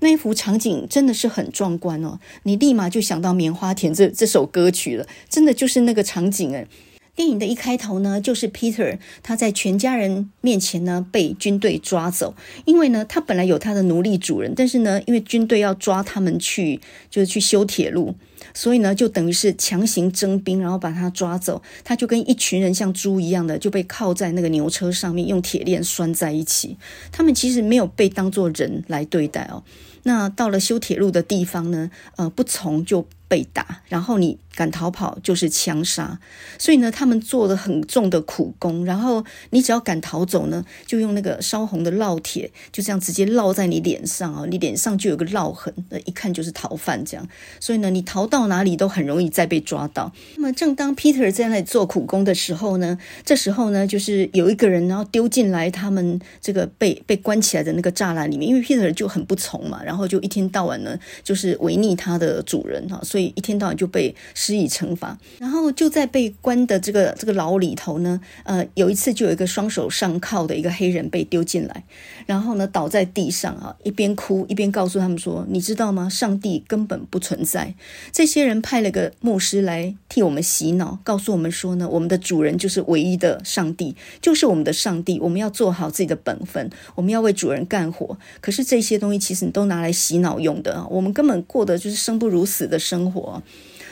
那一幅场景真的是很壮观哦，你立马就想到《棉花田》这这首歌曲了，真的就是那个场景诶。电影的一开头呢，就是 Peter 他在全家人面前呢被军队抓走，因为呢他本来有他的奴隶主人，但是呢因为军队要抓他们去，就是去修铁路，所以呢就等于是强行征兵，然后把他抓走，他就跟一群人像猪一样的就被铐在那个牛车上面，用铁链拴在一起。他们其实没有被当作人来对待哦。那到了修铁路的地方呢，呃，不从就被打，然后你敢逃跑就是枪杀，所以呢，他们做了很重的苦工，然后你只要敢逃走呢，就用那个烧红的烙铁，就这样直接烙在你脸上啊，你脸上就有个烙痕，那一看就是逃犯这样，所以呢，你逃到哪里都很容易再被抓到。那么正当 Peter 在那里做苦工的时候呢，这时候呢，就是有一个人然后丢进来他们这个被被关起来的那个栅栏里面，因为 Peter 就很不从嘛，然后就一天到晚呢就是违逆他的主人哈。所以一天到晚就被施以惩罚。然后就在被关的这个这个牢里头呢，呃，有一次就有一个双手上铐的一个黑人被丢进来，然后呢倒在地上啊，一边哭一边告诉他们说：“你知道吗？上帝根本不存在。”这些人派了个牧师来替我们洗脑，告诉我们说呢，我们的主人就是唯一的上帝，就是我们的上帝，我们要做好自己的本分，我们要为主人干活。可是这些东西其实你都拿来洗脑用的，我们根本过的就是生不如死的生生活。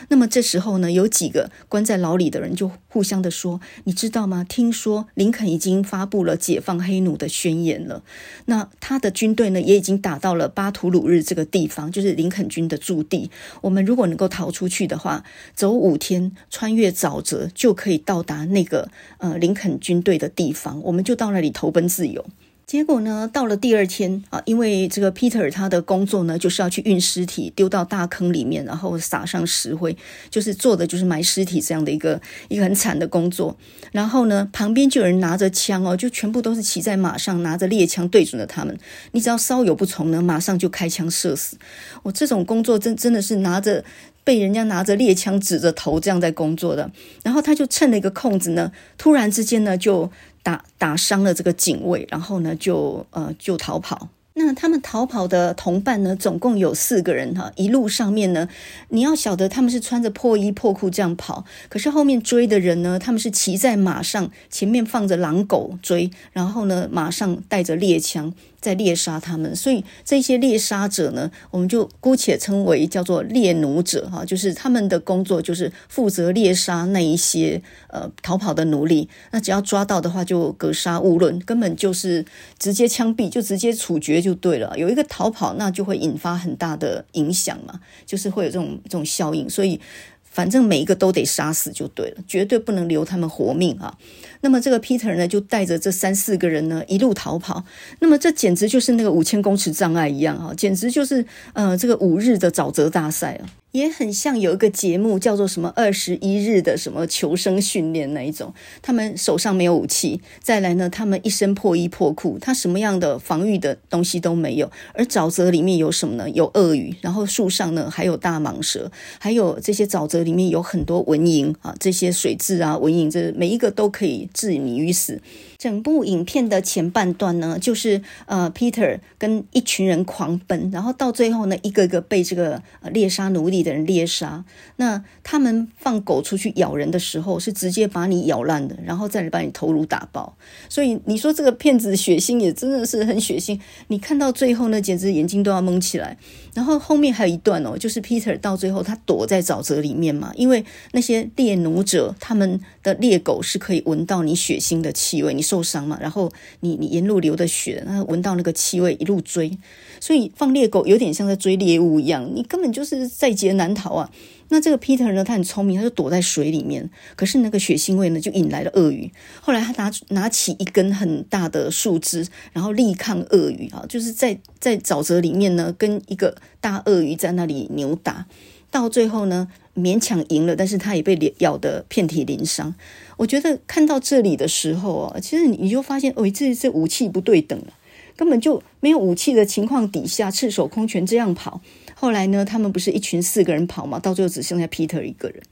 那么这时候呢，有几个关在牢里的人就互相的说：“你知道吗？听说林肯已经发布了解放黑奴的宣言了。那他的军队呢，也已经打到了巴图鲁日这个地方，就是林肯军的驻地。我们如果能够逃出去的话，走五天，穿越沼泽，就可以到达那个呃林肯军队的地方，我们就到那里投奔自由。”结果呢，到了第二天啊，因为这个 Peter 他的工作呢，就是要去运尸体，丢到大坑里面，然后撒上石灰，就是做的就是埋尸体这样的一个一个很惨的工作。然后呢，旁边就有人拿着枪哦，就全部都是骑在马上，拿着猎枪对准了他们。你只要稍有不从呢，马上就开枪射死。我这种工作真真的是拿着被人家拿着猎枪指着头这样在工作的。然后他就趁了一个空子呢，突然之间呢就。打打伤了这个警卫，然后呢，就呃就逃跑。那他们逃跑的同伴呢，总共有四个人哈。一路上面呢，你要晓得他们是穿着破衣破裤这样跑，可是后面追的人呢，他们是骑在马上，前面放着狼狗追，然后呢，马上带着猎枪。在猎杀他们，所以这些猎杀者呢，我们就姑且称为叫做猎奴者哈，就是他们的工作就是负责猎杀那一些呃逃跑的奴隶。那只要抓到的话，就格杀勿论，根本就是直接枪毙，就直接处决就对了。有一个逃跑，那就会引发很大的影响嘛，就是会有这种这种效应，所以。反正每一个都得杀死就对了，绝对不能留他们活命啊！那么这个 Peter 呢，就带着这三四个人呢一路逃跑。那么这简直就是那个五千公尺障碍一样啊，简直就是呃这个五日的沼泽大赛啊。也很像有一个节目叫做什么二十一日的什么求生训练那一种，他们手上没有武器，再来呢，他们一身破衣破裤，他什么样的防御的东西都没有。而沼泽里面有什么呢？有鳄鱼，然后树上呢还有大蟒蛇，还有这些沼泽里面有很多蚊蝇啊，这些水蛭啊，蚊蝇这每一个都可以置你于死。整部影片的前半段呢，就是呃，Peter 跟一群人狂奔，然后到最后呢，一个个被这个猎杀奴隶的人猎杀。那他们放狗出去咬人的时候，是直接把你咬烂的，然后再来把你头颅打爆。所以你说这个片子血腥也真的是很血腥。你看到最后呢，简直眼睛都要蒙起来。然后后面还有一段哦，就是 Peter 到最后他躲在沼泽里面嘛，因为那些猎奴者他们的猎狗是可以闻到你血腥的气味，你受伤嘛，然后你你沿路流的血，然后闻到那个气味一路追，所以放猎狗有点像在追猎物一样，你根本就是在劫难逃啊。那这个 Peter 呢，他很聪明，他就躲在水里面，可是那个血腥味呢，就引来了鳄鱼。后来他拿拿起一根很大的树枝，然后力抗鳄鱼啊，就是在在沼泽里面呢，跟一个大鳄鱼在那里扭打，到最后呢，勉强赢了，但是他也被咬得遍体鳞伤。我觉得看到这里的时候啊，其实你就发现，哦，这这武器不对等了，根本就没有武器的情况底下，赤手空拳这样跑。后来呢，他们不是一群四个人跑嘛？到最后只剩下 Peter 一个人。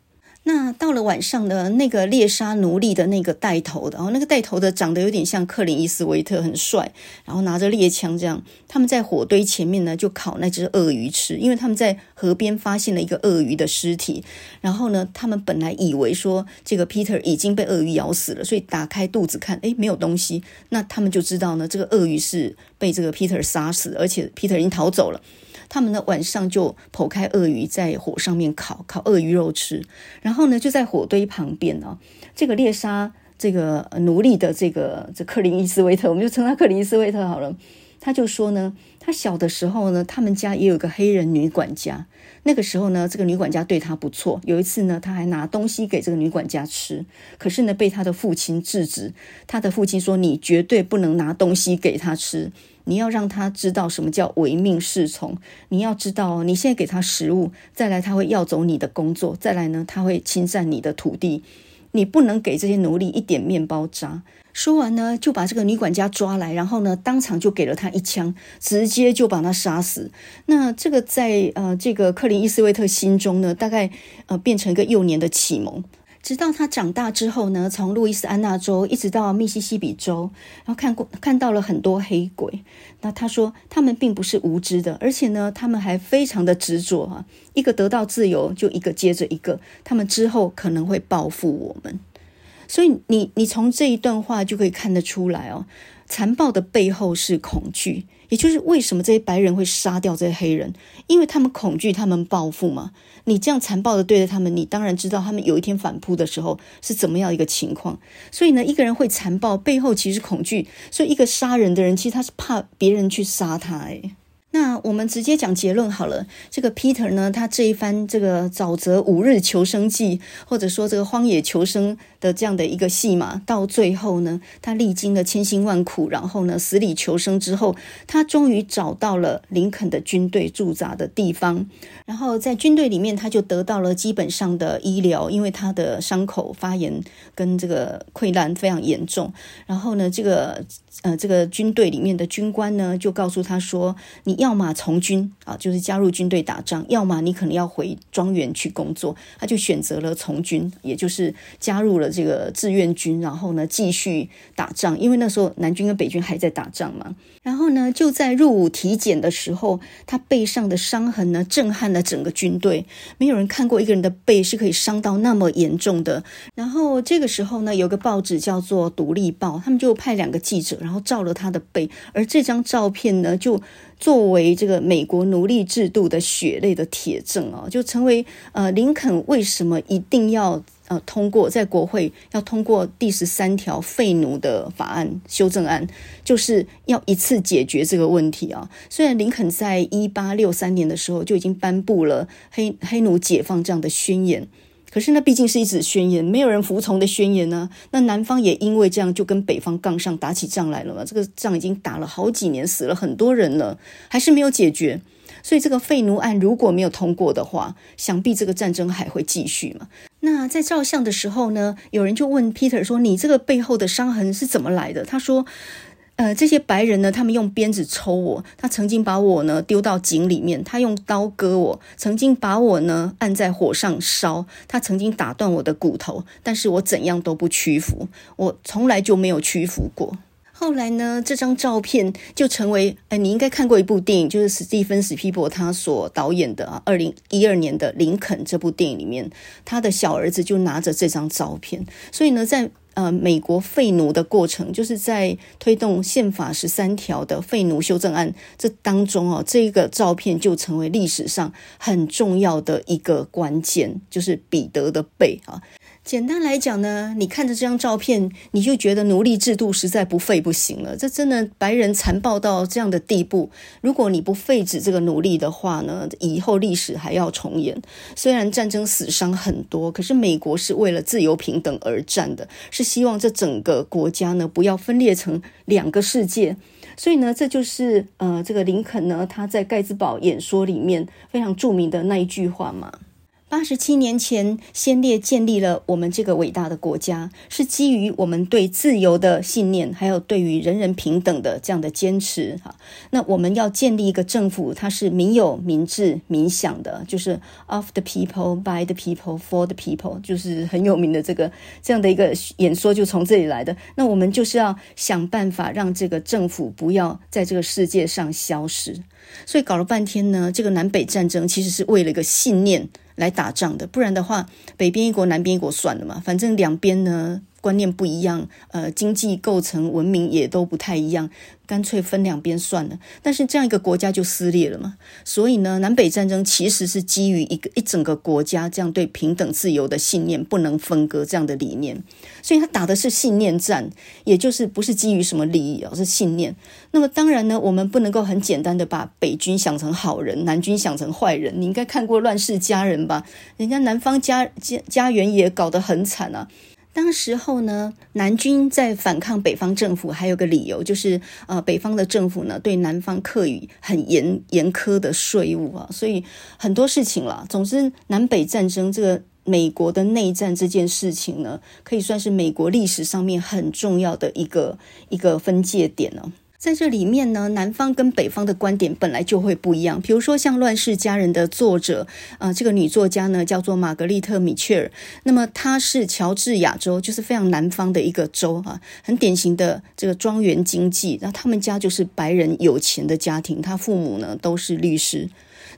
那到了晚上呢，那个猎杀奴隶的那个带头的，然后那个带头的长得有点像克林伊斯维特，很帅，然后拿着猎枪这样。他们在火堆前面呢，就烤那只鳄鱼吃，因为他们在河边发现了一个鳄鱼的尸体。然后呢，他们本来以为说这个 Peter 已经被鳄鱼咬死了，所以打开肚子看，诶，没有东西。那他们就知道呢，这个鳄鱼是被这个 Peter 杀死，而且 Peter 已经逃走了。他们呢，晚上就剖开鳄鱼，在火上面烤烤鳄鱼肉吃。然后呢，就在火堆旁边啊，这个猎杀这个奴隶的这个这克林伊斯威特，我们就称他克林伊斯威特好了。他就说呢，他小的时候呢，他们家也有个黑人女管家。那个时候呢，这个女管家对他不错。有一次呢，他还拿东西给这个女管家吃，可是呢，被他的父亲制止。他的父亲说：“你绝对不能拿东西给他吃。”你要让他知道什么叫唯命是从。你要知道，你现在给他食物，再来他会要走你的工作，再来呢，他会侵占你的土地。你不能给这些奴隶一点面包渣。说完呢，就把这个女管家抓来，然后呢，当场就给了他一枪，直接就把他杀死。那这个在呃这个克林伊斯威特心中呢，大概呃变成一个幼年的启蒙。直到他长大之后呢，从路易斯安那州一直到密西西比州，然后看过看到了很多黑鬼。那他说他们并不是无知的，而且呢，他们还非常的执着啊，一个得到自由就一个接着一个，他们之后可能会报复我们。所以你你从这一段话就可以看得出来哦，残暴的背后是恐惧。也就是为什么这些白人会杀掉这些黑人，因为他们恐惧，他们报复嘛。你这样残暴的对待他们，你当然知道他们有一天反扑的时候是怎么样一个情况。所以呢，一个人会残暴，背后其实恐惧。所以一个杀人的人，其实他是怕别人去杀他，诶那我们直接讲结论好了。这个 Peter 呢，他这一番这个沼泽五日求生记，或者说这个荒野求生的这样的一个戏码，到最后呢，他历经了千辛万苦，然后呢，死里求生之后，他终于找到了林肯的军队驻扎的地方。然后在军队里面，他就得到了基本上的医疗，因为他的伤口发炎跟这个溃烂非常严重。然后呢，这个呃，这个军队里面的军官呢，就告诉他说：“你。”要么从军啊，就是加入军队打仗；要么你可能要回庄园去工作。他就选择了从军，也就是加入了这个志愿军，然后呢继续打仗。因为那时候南军跟北军还在打仗嘛。然后呢，就在入伍体检的时候，他背上的伤痕呢震撼了整个军队。没有人看过一个人的背是可以伤到那么严重的。然后这个时候呢，有个报纸叫做《独立报》，他们就派两个记者，然后照了他的背，而这张照片呢就。作为这个美国奴隶制度的血泪的铁证啊，就成为呃林肯为什么一定要呃通过在国会要通过第十三条废奴的法案修正案，就是要一次解决这个问题啊。虽然林肯在一八六三年的时候就已经颁布了黑黑奴解放这样的宣言。可是那毕竟是一纸宣言，没有人服从的宣言呢。那南方也因为这样就跟北方杠上打起仗来了嘛。这个仗已经打了好几年，死了很多人了，还是没有解决。所以这个废奴案如果没有通过的话，想必这个战争还会继续嘛。那在照相的时候呢，有人就问 Peter 说：“你这个背后的伤痕是怎么来的？”他说。呃，这些白人呢，他们用鞭子抽我，他曾经把我呢丢到井里面，他用刀割我，曾经把我呢按在火上烧，他曾经打断我的骨头，但是我怎样都不屈服，我从来就没有屈服过。后来呢，这张照片就成为，哎，你应该看过一部电影，就是史蒂芬史皮博他所导演的啊，二零一二年的《林肯》这部电影里面，他的小儿子就拿着这张照片，所以呢，在。呃，美国废奴的过程，就是在推动宪法十三条的废奴修正案这当中哦，这个照片就成为历史上很重要的一个关键，就是彼得的背啊。简单来讲呢，你看着这张照片，你就觉得奴隶制度实在不废不行了。这真的白人残暴到这样的地步，如果你不废止这个奴隶的话呢，以后历史还要重演。虽然战争死伤很多，可是美国是为了自由平等而战的，是希望这整个国家呢不要分裂成两个世界。所以呢，这就是呃，这个林肯呢他在盖茨堡演说里面非常著名的那一句话嘛。八十七年前，先烈建立了我们这个伟大的国家，是基于我们对自由的信念，还有对于人人平等的这样的坚持。哈，那我们要建立一个政府，它是民有、民治、民享的，就是 of the people, by the people, for the people，就是很有名的这个这样的一个演说，就从这里来的。那我们就是要想办法让这个政府不要在这个世界上消失。所以搞了半天呢，这个南北战争其实是为了一个信念。来打仗的，不然的话，北边一国，南边一国算了嘛，反正两边呢。观念不一样，呃，经济构成、文明也都不太一样，干脆分两边算了。但是这样一个国家就撕裂了嘛。所以呢，南北战争其实是基于一个一整个国家这样对平等自由的信念，不能分割这样的理念。所以他打的是信念战，也就是不是基于什么利益而，是信念。那么当然呢，我们不能够很简单的把北军想成好人，南军想成坏人。你应该看过《乱世佳人》吧？人家南方家家家园也搞得很惨啊。当时候呢，南军在反抗北方政府，还有个理由就是，呃，北方的政府呢对南方课予很严严苛的税务啊，所以很多事情啦。总之，南北战争这个美国的内战这件事情呢，可以算是美国历史上面很重要的一个一个分界点了。在这里面呢，南方跟北方的观点本来就会不一样。比如说，像《乱世佳人》的作者，啊、呃，这个女作家呢叫做玛格丽特·米切尔，那么她是乔治亚州，就是非常南方的一个州、啊，很典型的这个庄园经济。那他们家就是白人有钱的家庭，她父母呢都是律师。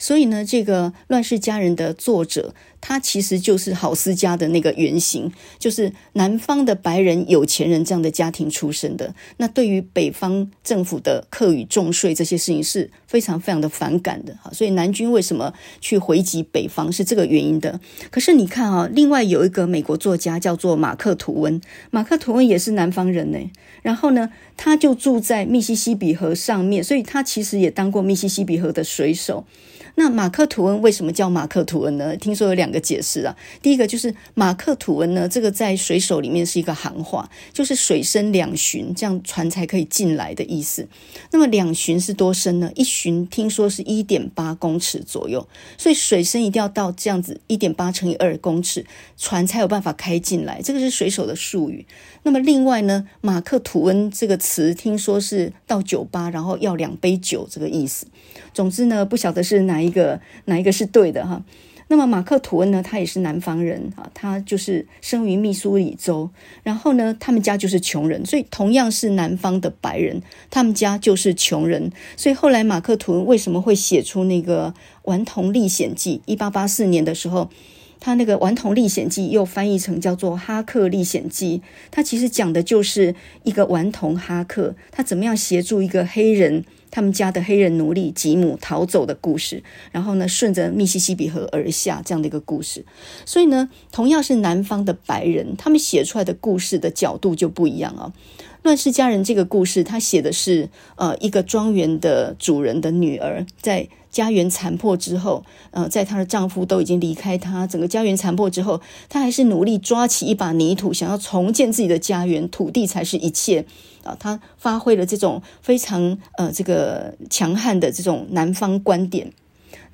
所以呢，这个《乱世佳人》的作者，他其实就是郝思嘉的那个原型，就是南方的白人有钱人这样的家庭出身的。那对于北方政府的课与重税这些事情是非常非常的反感的。所以南军为什么去回击北方是这个原因的。可是你看啊，另外有一个美国作家叫做马克吐温，马克吐温也是南方人呢。然后呢，他就住在密西西比河上面，所以他其实也当过密西西比河的水手。那马克吐温为什么叫马克吐温呢？听说有两个解释啊。第一个就是马克吐温呢，这个在水手里面是一个行话，就是水深两巡，这样船才可以进来的意思。那么两巡是多深呢？一巡听说是一点八公尺左右，所以水深一定要到这样子一点八乘以二公尺，船才有办法开进来。这个是水手的术语。那么另外呢，马克吐温这个词听说是到酒吧，然后要两杯酒这个意思。总之呢，不晓得是哪一个哪一个是对的哈。那么马克吐温呢，他也是南方人啊，他就是生于密苏里州，然后呢，他们家就是穷人，所以同样是南方的白人，他们家就是穷人，所以后来马克吐温为什么会写出那个《顽童历险记》？一八八四年的时候。他那个《顽童历险记》又翻译成叫做《哈克历险记》，他其实讲的就是一个顽童哈克，他怎么样协助一个黑人他们家的黑人奴隶吉姆逃走的故事，然后呢，顺着密西西比河而下这样的一个故事。所以呢，同样是南方的白人，他们写出来的故事的角度就不一样啊。《乱世佳人》这个故事，他写的是呃一个庄园的主人的女儿在。家园残破之后，呃，在她的丈夫都已经离开她，整个家园残破之后，她还是努力抓起一把泥土，想要重建自己的家园，土地才是一切啊！她发挥了这种非常呃这个强悍的这种南方观点，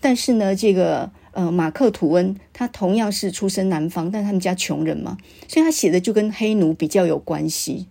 但是呢，这个呃马克吐温他同样是出身南方，但他们家穷人嘛，所以他写的就跟黑奴比较有关系。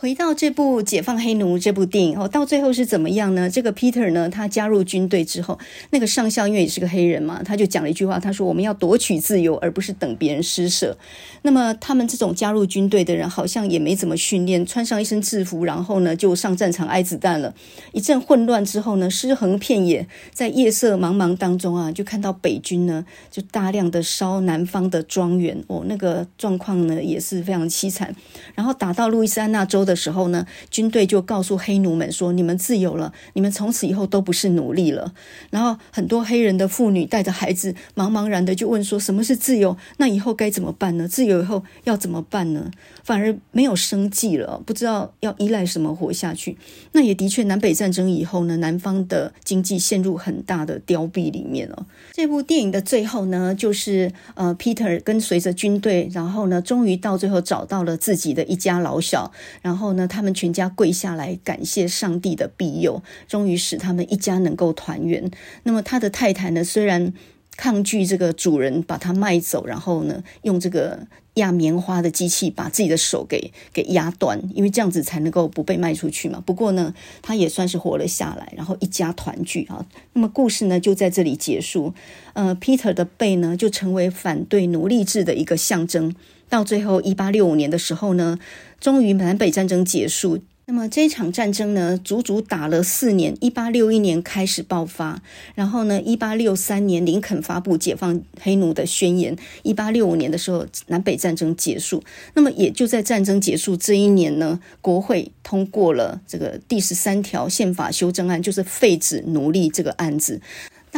回到这部《解放黑奴》这部电影哦，到最后是怎么样呢？这个 Peter 呢，他加入军队之后，那个上校因为也是个黑人嘛，他就讲了一句话，他说：“我们要夺取自由，而不是等别人施舍。”那么他们这种加入军队的人，好像也没怎么训练，穿上一身制服，然后呢就上战场挨子弹了。一阵混乱之后呢，尸横遍野，在夜色茫茫当中啊，就看到北军呢就大量的烧南方的庄园哦，那个状况呢也是非常凄惨。然后打到路易斯安那州。的时候呢，军队就告诉黑奴们说：“你们自由了，你们从此以后都不是奴隶了。”然后很多黑人的妇女带着孩子，茫茫然的就问说：“什么是自由？那以后该怎么办呢？自由以后要怎么办呢？反而没有生计了，不知道要依赖什么活下去。”那也的确，南北战争以后呢，南方的经济陷入很大的凋敝里面了。这部电影的最后呢，就是呃，Peter 跟随着军队，然后呢，终于到最后找到了自己的一家老小，然后。然后呢，他们全家跪下来感谢上帝的庇佑，终于使他们一家能够团圆。那么他的太太呢，虽然抗拒这个主人把他卖走，然后呢，用这个压棉花的机器把自己的手给给压断，因为这样子才能够不被卖出去嘛。不过呢，他也算是活了下来，然后一家团聚啊。那么故事呢就在这里结束。呃，Peter 的背呢就成为反对奴隶制的一个象征。到最后，一八六五年的时候呢，终于南北战争结束。那么这场战争呢，足足打了四年。一八六一年开始爆发，然后呢，一八六三年林肯发布解放黑奴的宣言。一八六五年的时候，南北战争结束。那么也就在战争结束这一年呢，国会通过了这个第十三条宪法修正案，就是废止奴隶这个案子。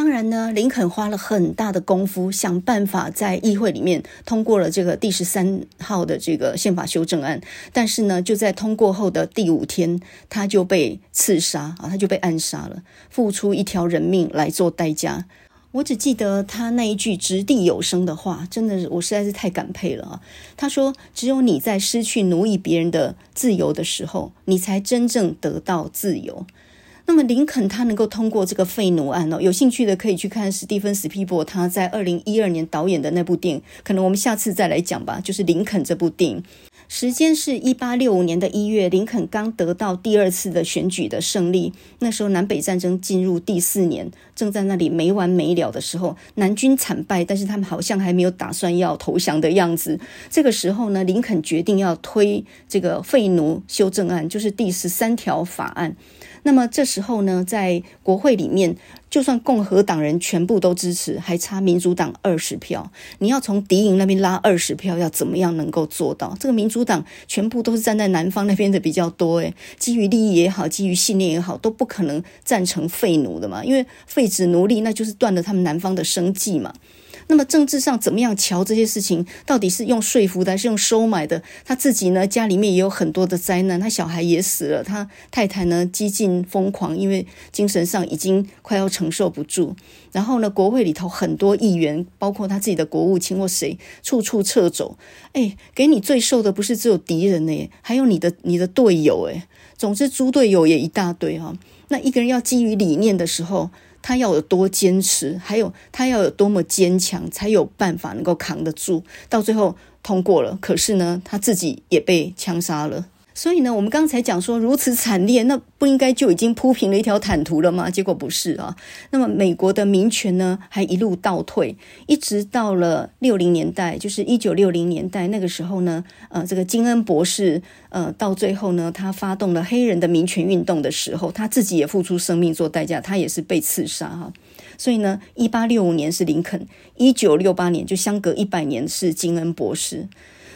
当然呢，林肯花了很大的功夫，想办法在议会里面通过了这个第十三号的这个宪法修正案。但是呢，就在通过后的第五天，他就被刺杀啊，他就被暗杀了，付出一条人命来做代价。我只记得他那一句掷地有声的话，真的是我实在是太感佩了啊！他说：“只有你在失去奴役别人的自由的时候，你才真正得到自由。”那么林肯他能够通过这个废奴案哦，有兴趣的可以去看史蒂芬史匹柏他在二零一二年导演的那部电影，可能我们下次再来讲吧，就是林肯这部电影。时间是一八六五年的一月，林肯刚得到第二次的选举的胜利。那时候南北战争进入第四年，正在那里没完没了的时候，南军惨败，但是他们好像还没有打算要投降的样子。这个时候呢，林肯决定要推这个废奴修正案，就是第十三条法案。那么这时候呢，在国会里面，就算共和党人全部都支持，还差民主党二十票。你要从敌营那边拉二十票，要怎么样能够做到？这个民主党全部都是站在南方那边的比较多，诶，基于利益也好，基于信念也好，都不可能赞成废奴的嘛，因为废止奴隶，那就是断了他们南方的生计嘛。那么政治上怎么样瞧这些事情？到底是用说服的还是用收买的？他自己呢，家里面也有很多的灾难，他小孩也死了，他太太呢，几近疯狂，因为精神上已经快要承受不住。然后呢，国会里头很多议员，包括他自己的国务卿或谁，处处撤走。哎，给你最受的不是只有敌人呢，还有你的你的队友哎。总之，猪队友也一大堆哈。那一个人要基于理念的时候。他要有多坚持，还有他要有多么坚强，才有办法能够扛得住，到最后通过了。可是呢，他自己也被枪杀了。所以呢，我们刚才讲说如此惨烈，那不应该就已经铺平了一条坦途了吗？结果不是啊。那么美国的民权呢，还一路倒退，一直到了六零年代，就是一九六零年代那个时候呢，呃，这个金恩博士，呃，到最后呢，他发动了黑人的民权运动的时候，他自己也付出生命做代价，他也是被刺杀哈。所以呢，一八六五年是林肯，一九六八年就相隔一百年是金恩博士。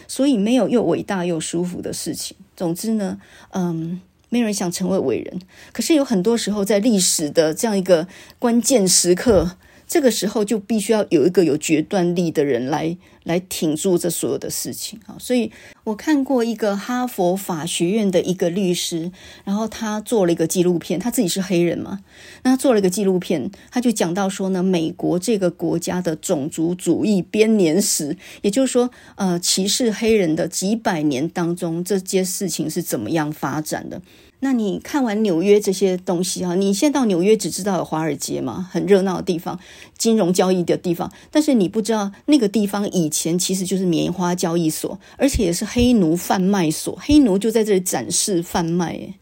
所以没有又伟大又舒服的事情。总之呢，嗯，没有人想成为伟人。可是有很多时候，在历史的这样一个关键时刻。这个时候就必须要有一个有决断力的人来来挺住这所有的事情啊！所以我看过一个哈佛法学院的一个律师，然后他做了一个纪录片，他自己是黑人嘛，那他做了一个纪录片，他就讲到说呢，美国这个国家的种族主义编年史，也就是说，呃，歧视黑人的几百年当中，这些事情是怎么样发展的。那你看完纽约这些东西啊，你现在到纽约只知道有华尔街嘛，很热闹的地方，金融交易的地方，但是你不知道那个地方以前其实就是棉花交易所，而且也是黑奴贩卖所，黑奴就在这里展示贩卖，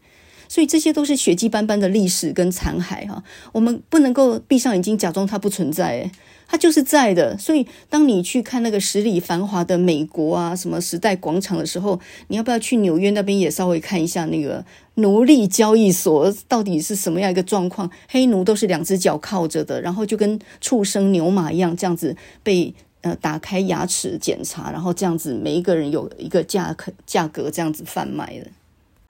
所以这些都是血迹斑斑的历史跟残骸哈，我们不能够闭上眼睛假装它不存在。它就是在的，所以当你去看那个十里繁华的美国啊，什么时代广场的时候，你要不要去纽约那边也稍微看一下那个奴隶交易所到底是什么样一个状况？黑奴都是两只脚靠着的，然后就跟畜生牛马一样，这样子被呃打开牙齿检查，然后这样子每一个人有一个价格价格这样子贩卖的。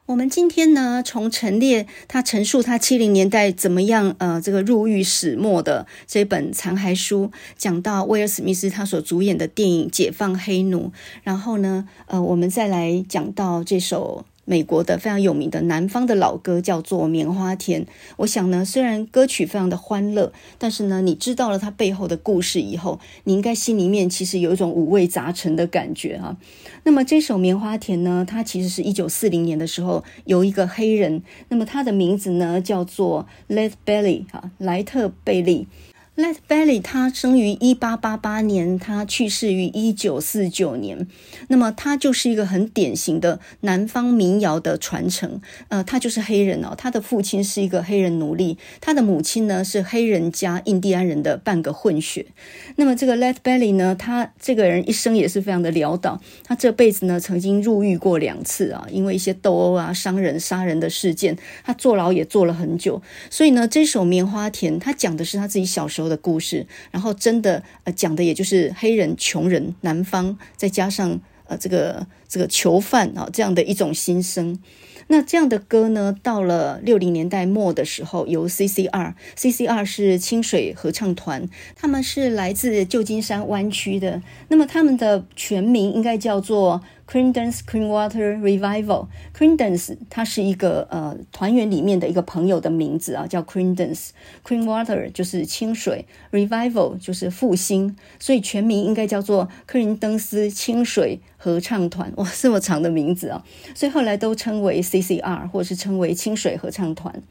我们今天呢，从陈列他陈述他七零年代怎么样，呃，这个入狱始末的这本残骸书，讲到威尔史密斯他所主演的电影《解放黑奴》，然后呢，呃，我们再来讲到这首。美国的非常有名的南方的老歌叫做《棉花田》。我想呢，虽然歌曲非常的欢乐，但是呢，你知道了它背后的故事以后，你应该心里面其实有一种五味杂陈的感觉啊。那么这首《棉花田》呢，它其实是一九四零年的时候有一个黑人，那么他的名字呢叫做 Lead Belly 哈，莱特贝利。Lead Belly，他生于一八八八年，他去世于一九四九年。那么他就是一个很典型的南方民谣的传承。呃，他就是黑人哦，他的父亲是一个黑人奴隶，他的母亲呢是黑人加印第安人的半个混血。那么这个 Lead Belly 呢，他这个人一生也是非常的潦倒。他这辈子呢曾经入狱过两次啊，因为一些斗殴啊、伤人、杀人的事件，他坐牢也坐了很久。所以呢，这首《棉花田》他讲的是他自己小时候的故事，然后真的呃讲的也就是黑人、穷人、南方，再加上呃这个这个囚犯啊这样的一种心声。那这样的歌呢，到了六零年代末的时候，由 CCR，CCR 是清水合唱团，他们是来自旧金山湾区的。那么他们的全名应该叫做 Creedence Clearwater Revival。Credence 它是一个呃团员里面的一个朋友的名字啊，叫 Creedence。Clearwater 就是清水，Revival 就是复兴，所以全名应该叫做克林登斯清水合唱团。哇，这么长的名字啊！所以后来都称为 CCR，或者是称为清水合唱团。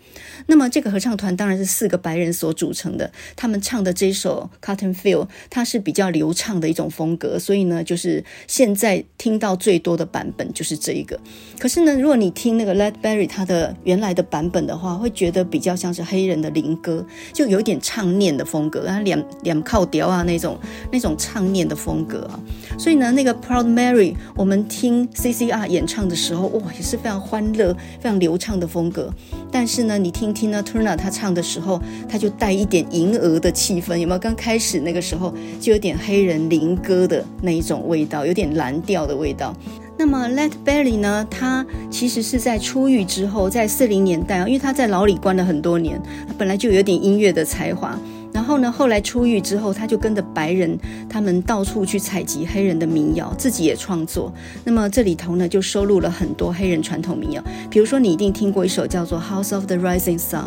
那么这个合唱团当然是四个白人所组成的，他们唱的这首 Cotton Field，它是比较流畅的一种风格，所以呢，就是现在听到最多的版本就是这一个。可是呢，如果你听那个 Led b e r r y 他的原来的版本的话，会觉得比较像是黑人的灵歌，就有点唱念的风格，然后两两靠调啊那种那种唱念的风格啊。所以呢，那个 Proud Mary，我们听 CCR 演唱的时候，哇，也是非常欢乐、非常流畅的风格。但是呢，你听 Tina Turner 他唱的时候，他就带一点银鹅的气氛，有没有？刚开始那个时候就有点黑人灵歌的那一种味道，有点蓝调的味道。那么 Lead Belly 呢，他其实是在出狱之后，在四零年代啊，因为他在牢里关了很多年，本来就有点音乐的才华。然后呢，后来出狱之后，他就跟着白人他们到处去采集黑人的民谣，自己也创作。那么这里头呢，就收录了很多黑人传统民谣。比如说，你一定听过一首叫做《House of the Rising Sun》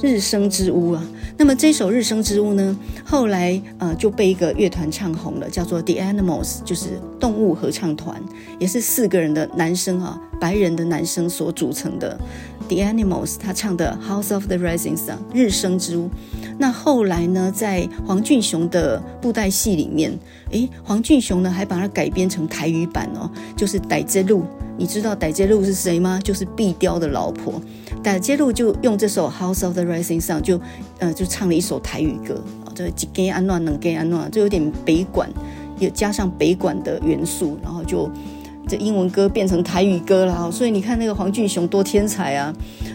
日升之屋啊。那么这首日升之屋呢，后来呃就被一个乐团唱红了，叫做 The Animals，就是动物合唱团，也是四个人的男生啊，白人的男生所组成的 The Animals。他唱的《House of the Rising Sun》日升之屋。那后来呢，在黄俊雄的布袋戏里面，诶，黄俊雄呢还把它改编成台语版哦，就是戴捷路。你知道戴捷路是谁吗？就是碧雕的老婆。戴捷路就用这首《House of the Rising Sun》就呃就唱了一首台语歌，这几给安暖，能给安暖，就有点北管，也加上北管的元素，然后就。这英文歌变成台语歌了，所以你看那个黄俊雄多天才啊！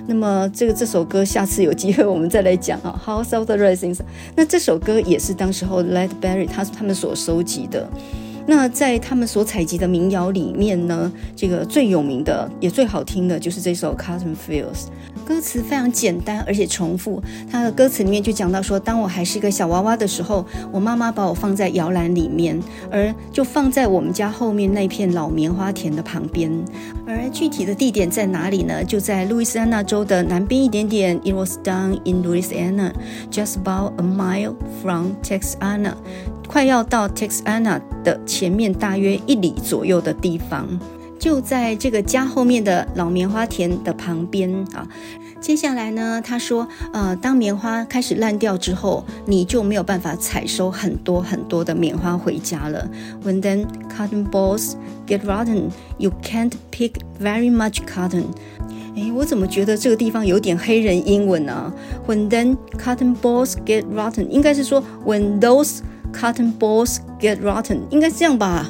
那么这个这首歌下次有机会我们再来讲啊，《House of the Rising Sun》。那这首歌也是当时候 Led Belly 他他们所收集的。那在他们所采集的民谣里面呢，这个最有名的也最好听的就是这首《Cotton Fields》。歌词非常简单，而且重复。它的歌词里面就讲到说，当我还是一个小娃娃的时候，我妈妈把我放在摇篮里面，而就放在我们家后面那片老棉花田的旁边。而具体的地点在哪里呢？就在路易斯安那州的南边一点点 it was done in louisiana just about a mile from texana 快要到 texana 的前面大约一里左右的地方。就在这个家后面的老棉花田的旁边啊。接下来呢，他说，呃，当棉花开始烂掉之后，你就没有办法采收很多很多的棉花回家了。When then cotton balls get rotten, you can't pick very much cotton。诶，我怎么觉得这个地方有点黑人英文呢？When then cotton balls get rotten，应该是说 When those cotton balls get rotten，应该是这样吧？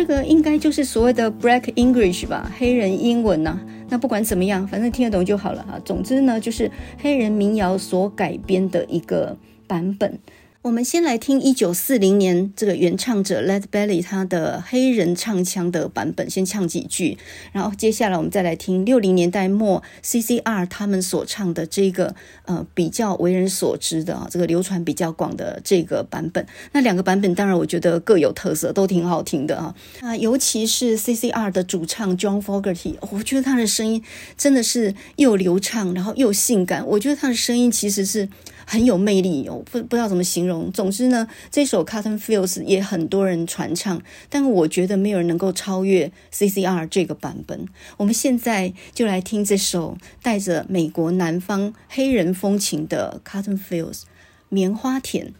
这个应该就是所谓的 Black English 吧，黑人英文呐、那不管怎么样，反正听得懂就好了哈。总之呢，就是黑人民谣所改编的一个版本。我们先来听一九四零年这个原唱者 Lead Belly 他的黑人唱腔的版本，先唱几句，然后接下来我们再来听六零年代末 CCR 他们所唱的这个呃比较为人所知的啊，这个流传比较广的这个版本。那两个版本当然我觉得各有特色，都挺好听的啊啊，尤其是 CCR 的主唱 John Fogerty，我觉得他的声音真的是又流畅，然后又性感。我觉得他的声音其实是。很有魅力，我不不知道怎么形容。总之呢，这首《Cotton Fields》也很多人传唱，但我觉得没有人能够超越 CCR 这个版本。我们现在就来听这首带着美国南方黑人风情的《Cotton Fields》棉花田。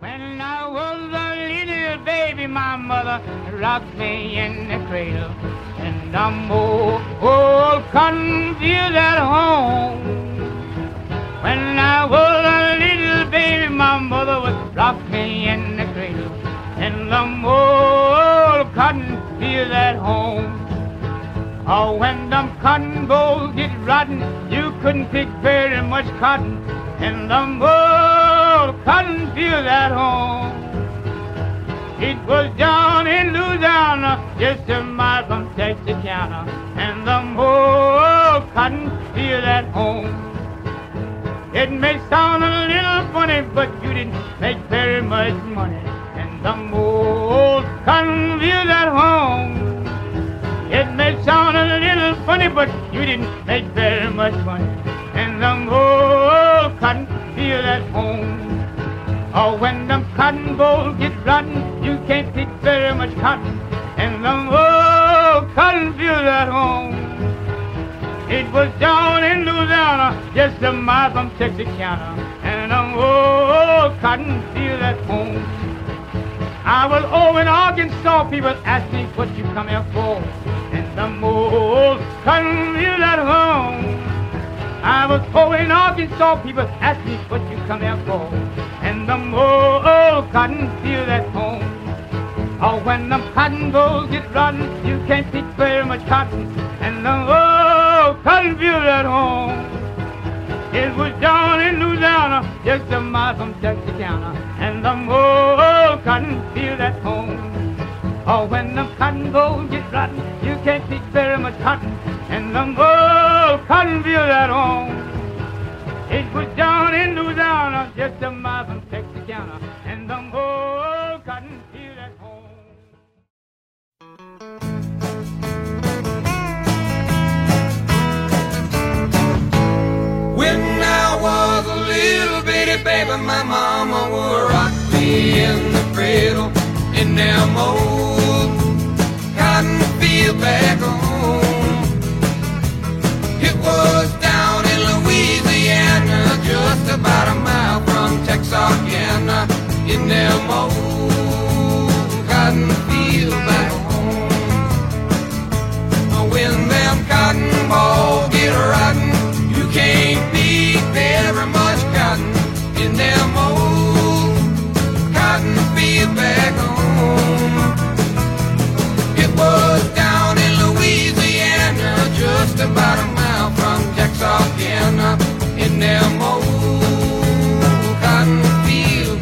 When I was a little baby, my mother rocked me in the cradle, and I'm old, old confused at home. When I was a little baby, my mother would rock me in the cradle in the old cotton field at home. Oh, when them cotton bolls get rotten, you couldn't pick very much cotton in the old cotton field at home. It was down in Louisiana, just a mile from Texarkana, and the old cotton field at home. It may sound a little funny, but you didn't make very much money. And the old old confused at home. It may sound a little funny, but you didn't make very much money. And the old cotton field at home. Oh, when them cotton bowls get rotten, you can't pick very much cotton. And them old cotton field at home. It was down in Louisiana, just a mile from Texarkana, and them old oh, cotton field at home. I was over in Arkansas, people asked me what you come here for, and them old oh, cotton field at home. I was over in Arkansas, people asked me what you come here for, and them old oh, cotton field at home. Oh, when them cotton bolls get rotten, you can't pick very much cotton, and them old field at home. It was down in Louisiana, just a mile from Texarkana, and the old cotton field at home. Oh, when the cotton bolls get rotten, you can't pick very much cotton, and the old cotton field at home. It was down in Louisiana, just a mile from Texarkana, and the old little bitty baby, my mama would rock me in the cradle in them old cotton field back home. It was down in Louisiana, just about a mile from Texarkana, in them old cotton field back home. When them cotton balls get rotten. old cotton back home. It was down in Louisiana, just about a mile from in them old cotton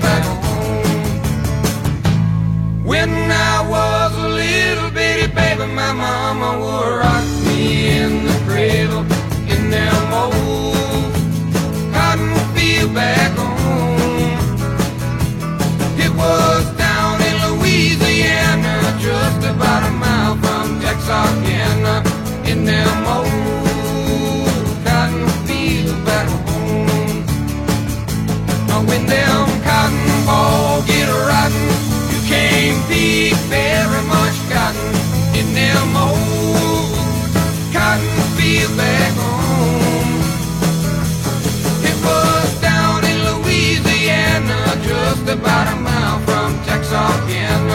back home. When I was a little bitty baby, my mom sucking in them old cotton fields back home. When them cotton balls get rotten, you can't pick very much cotton in them old cotton fields back home. It was down in Louisiana, just about a mile from Texarkana.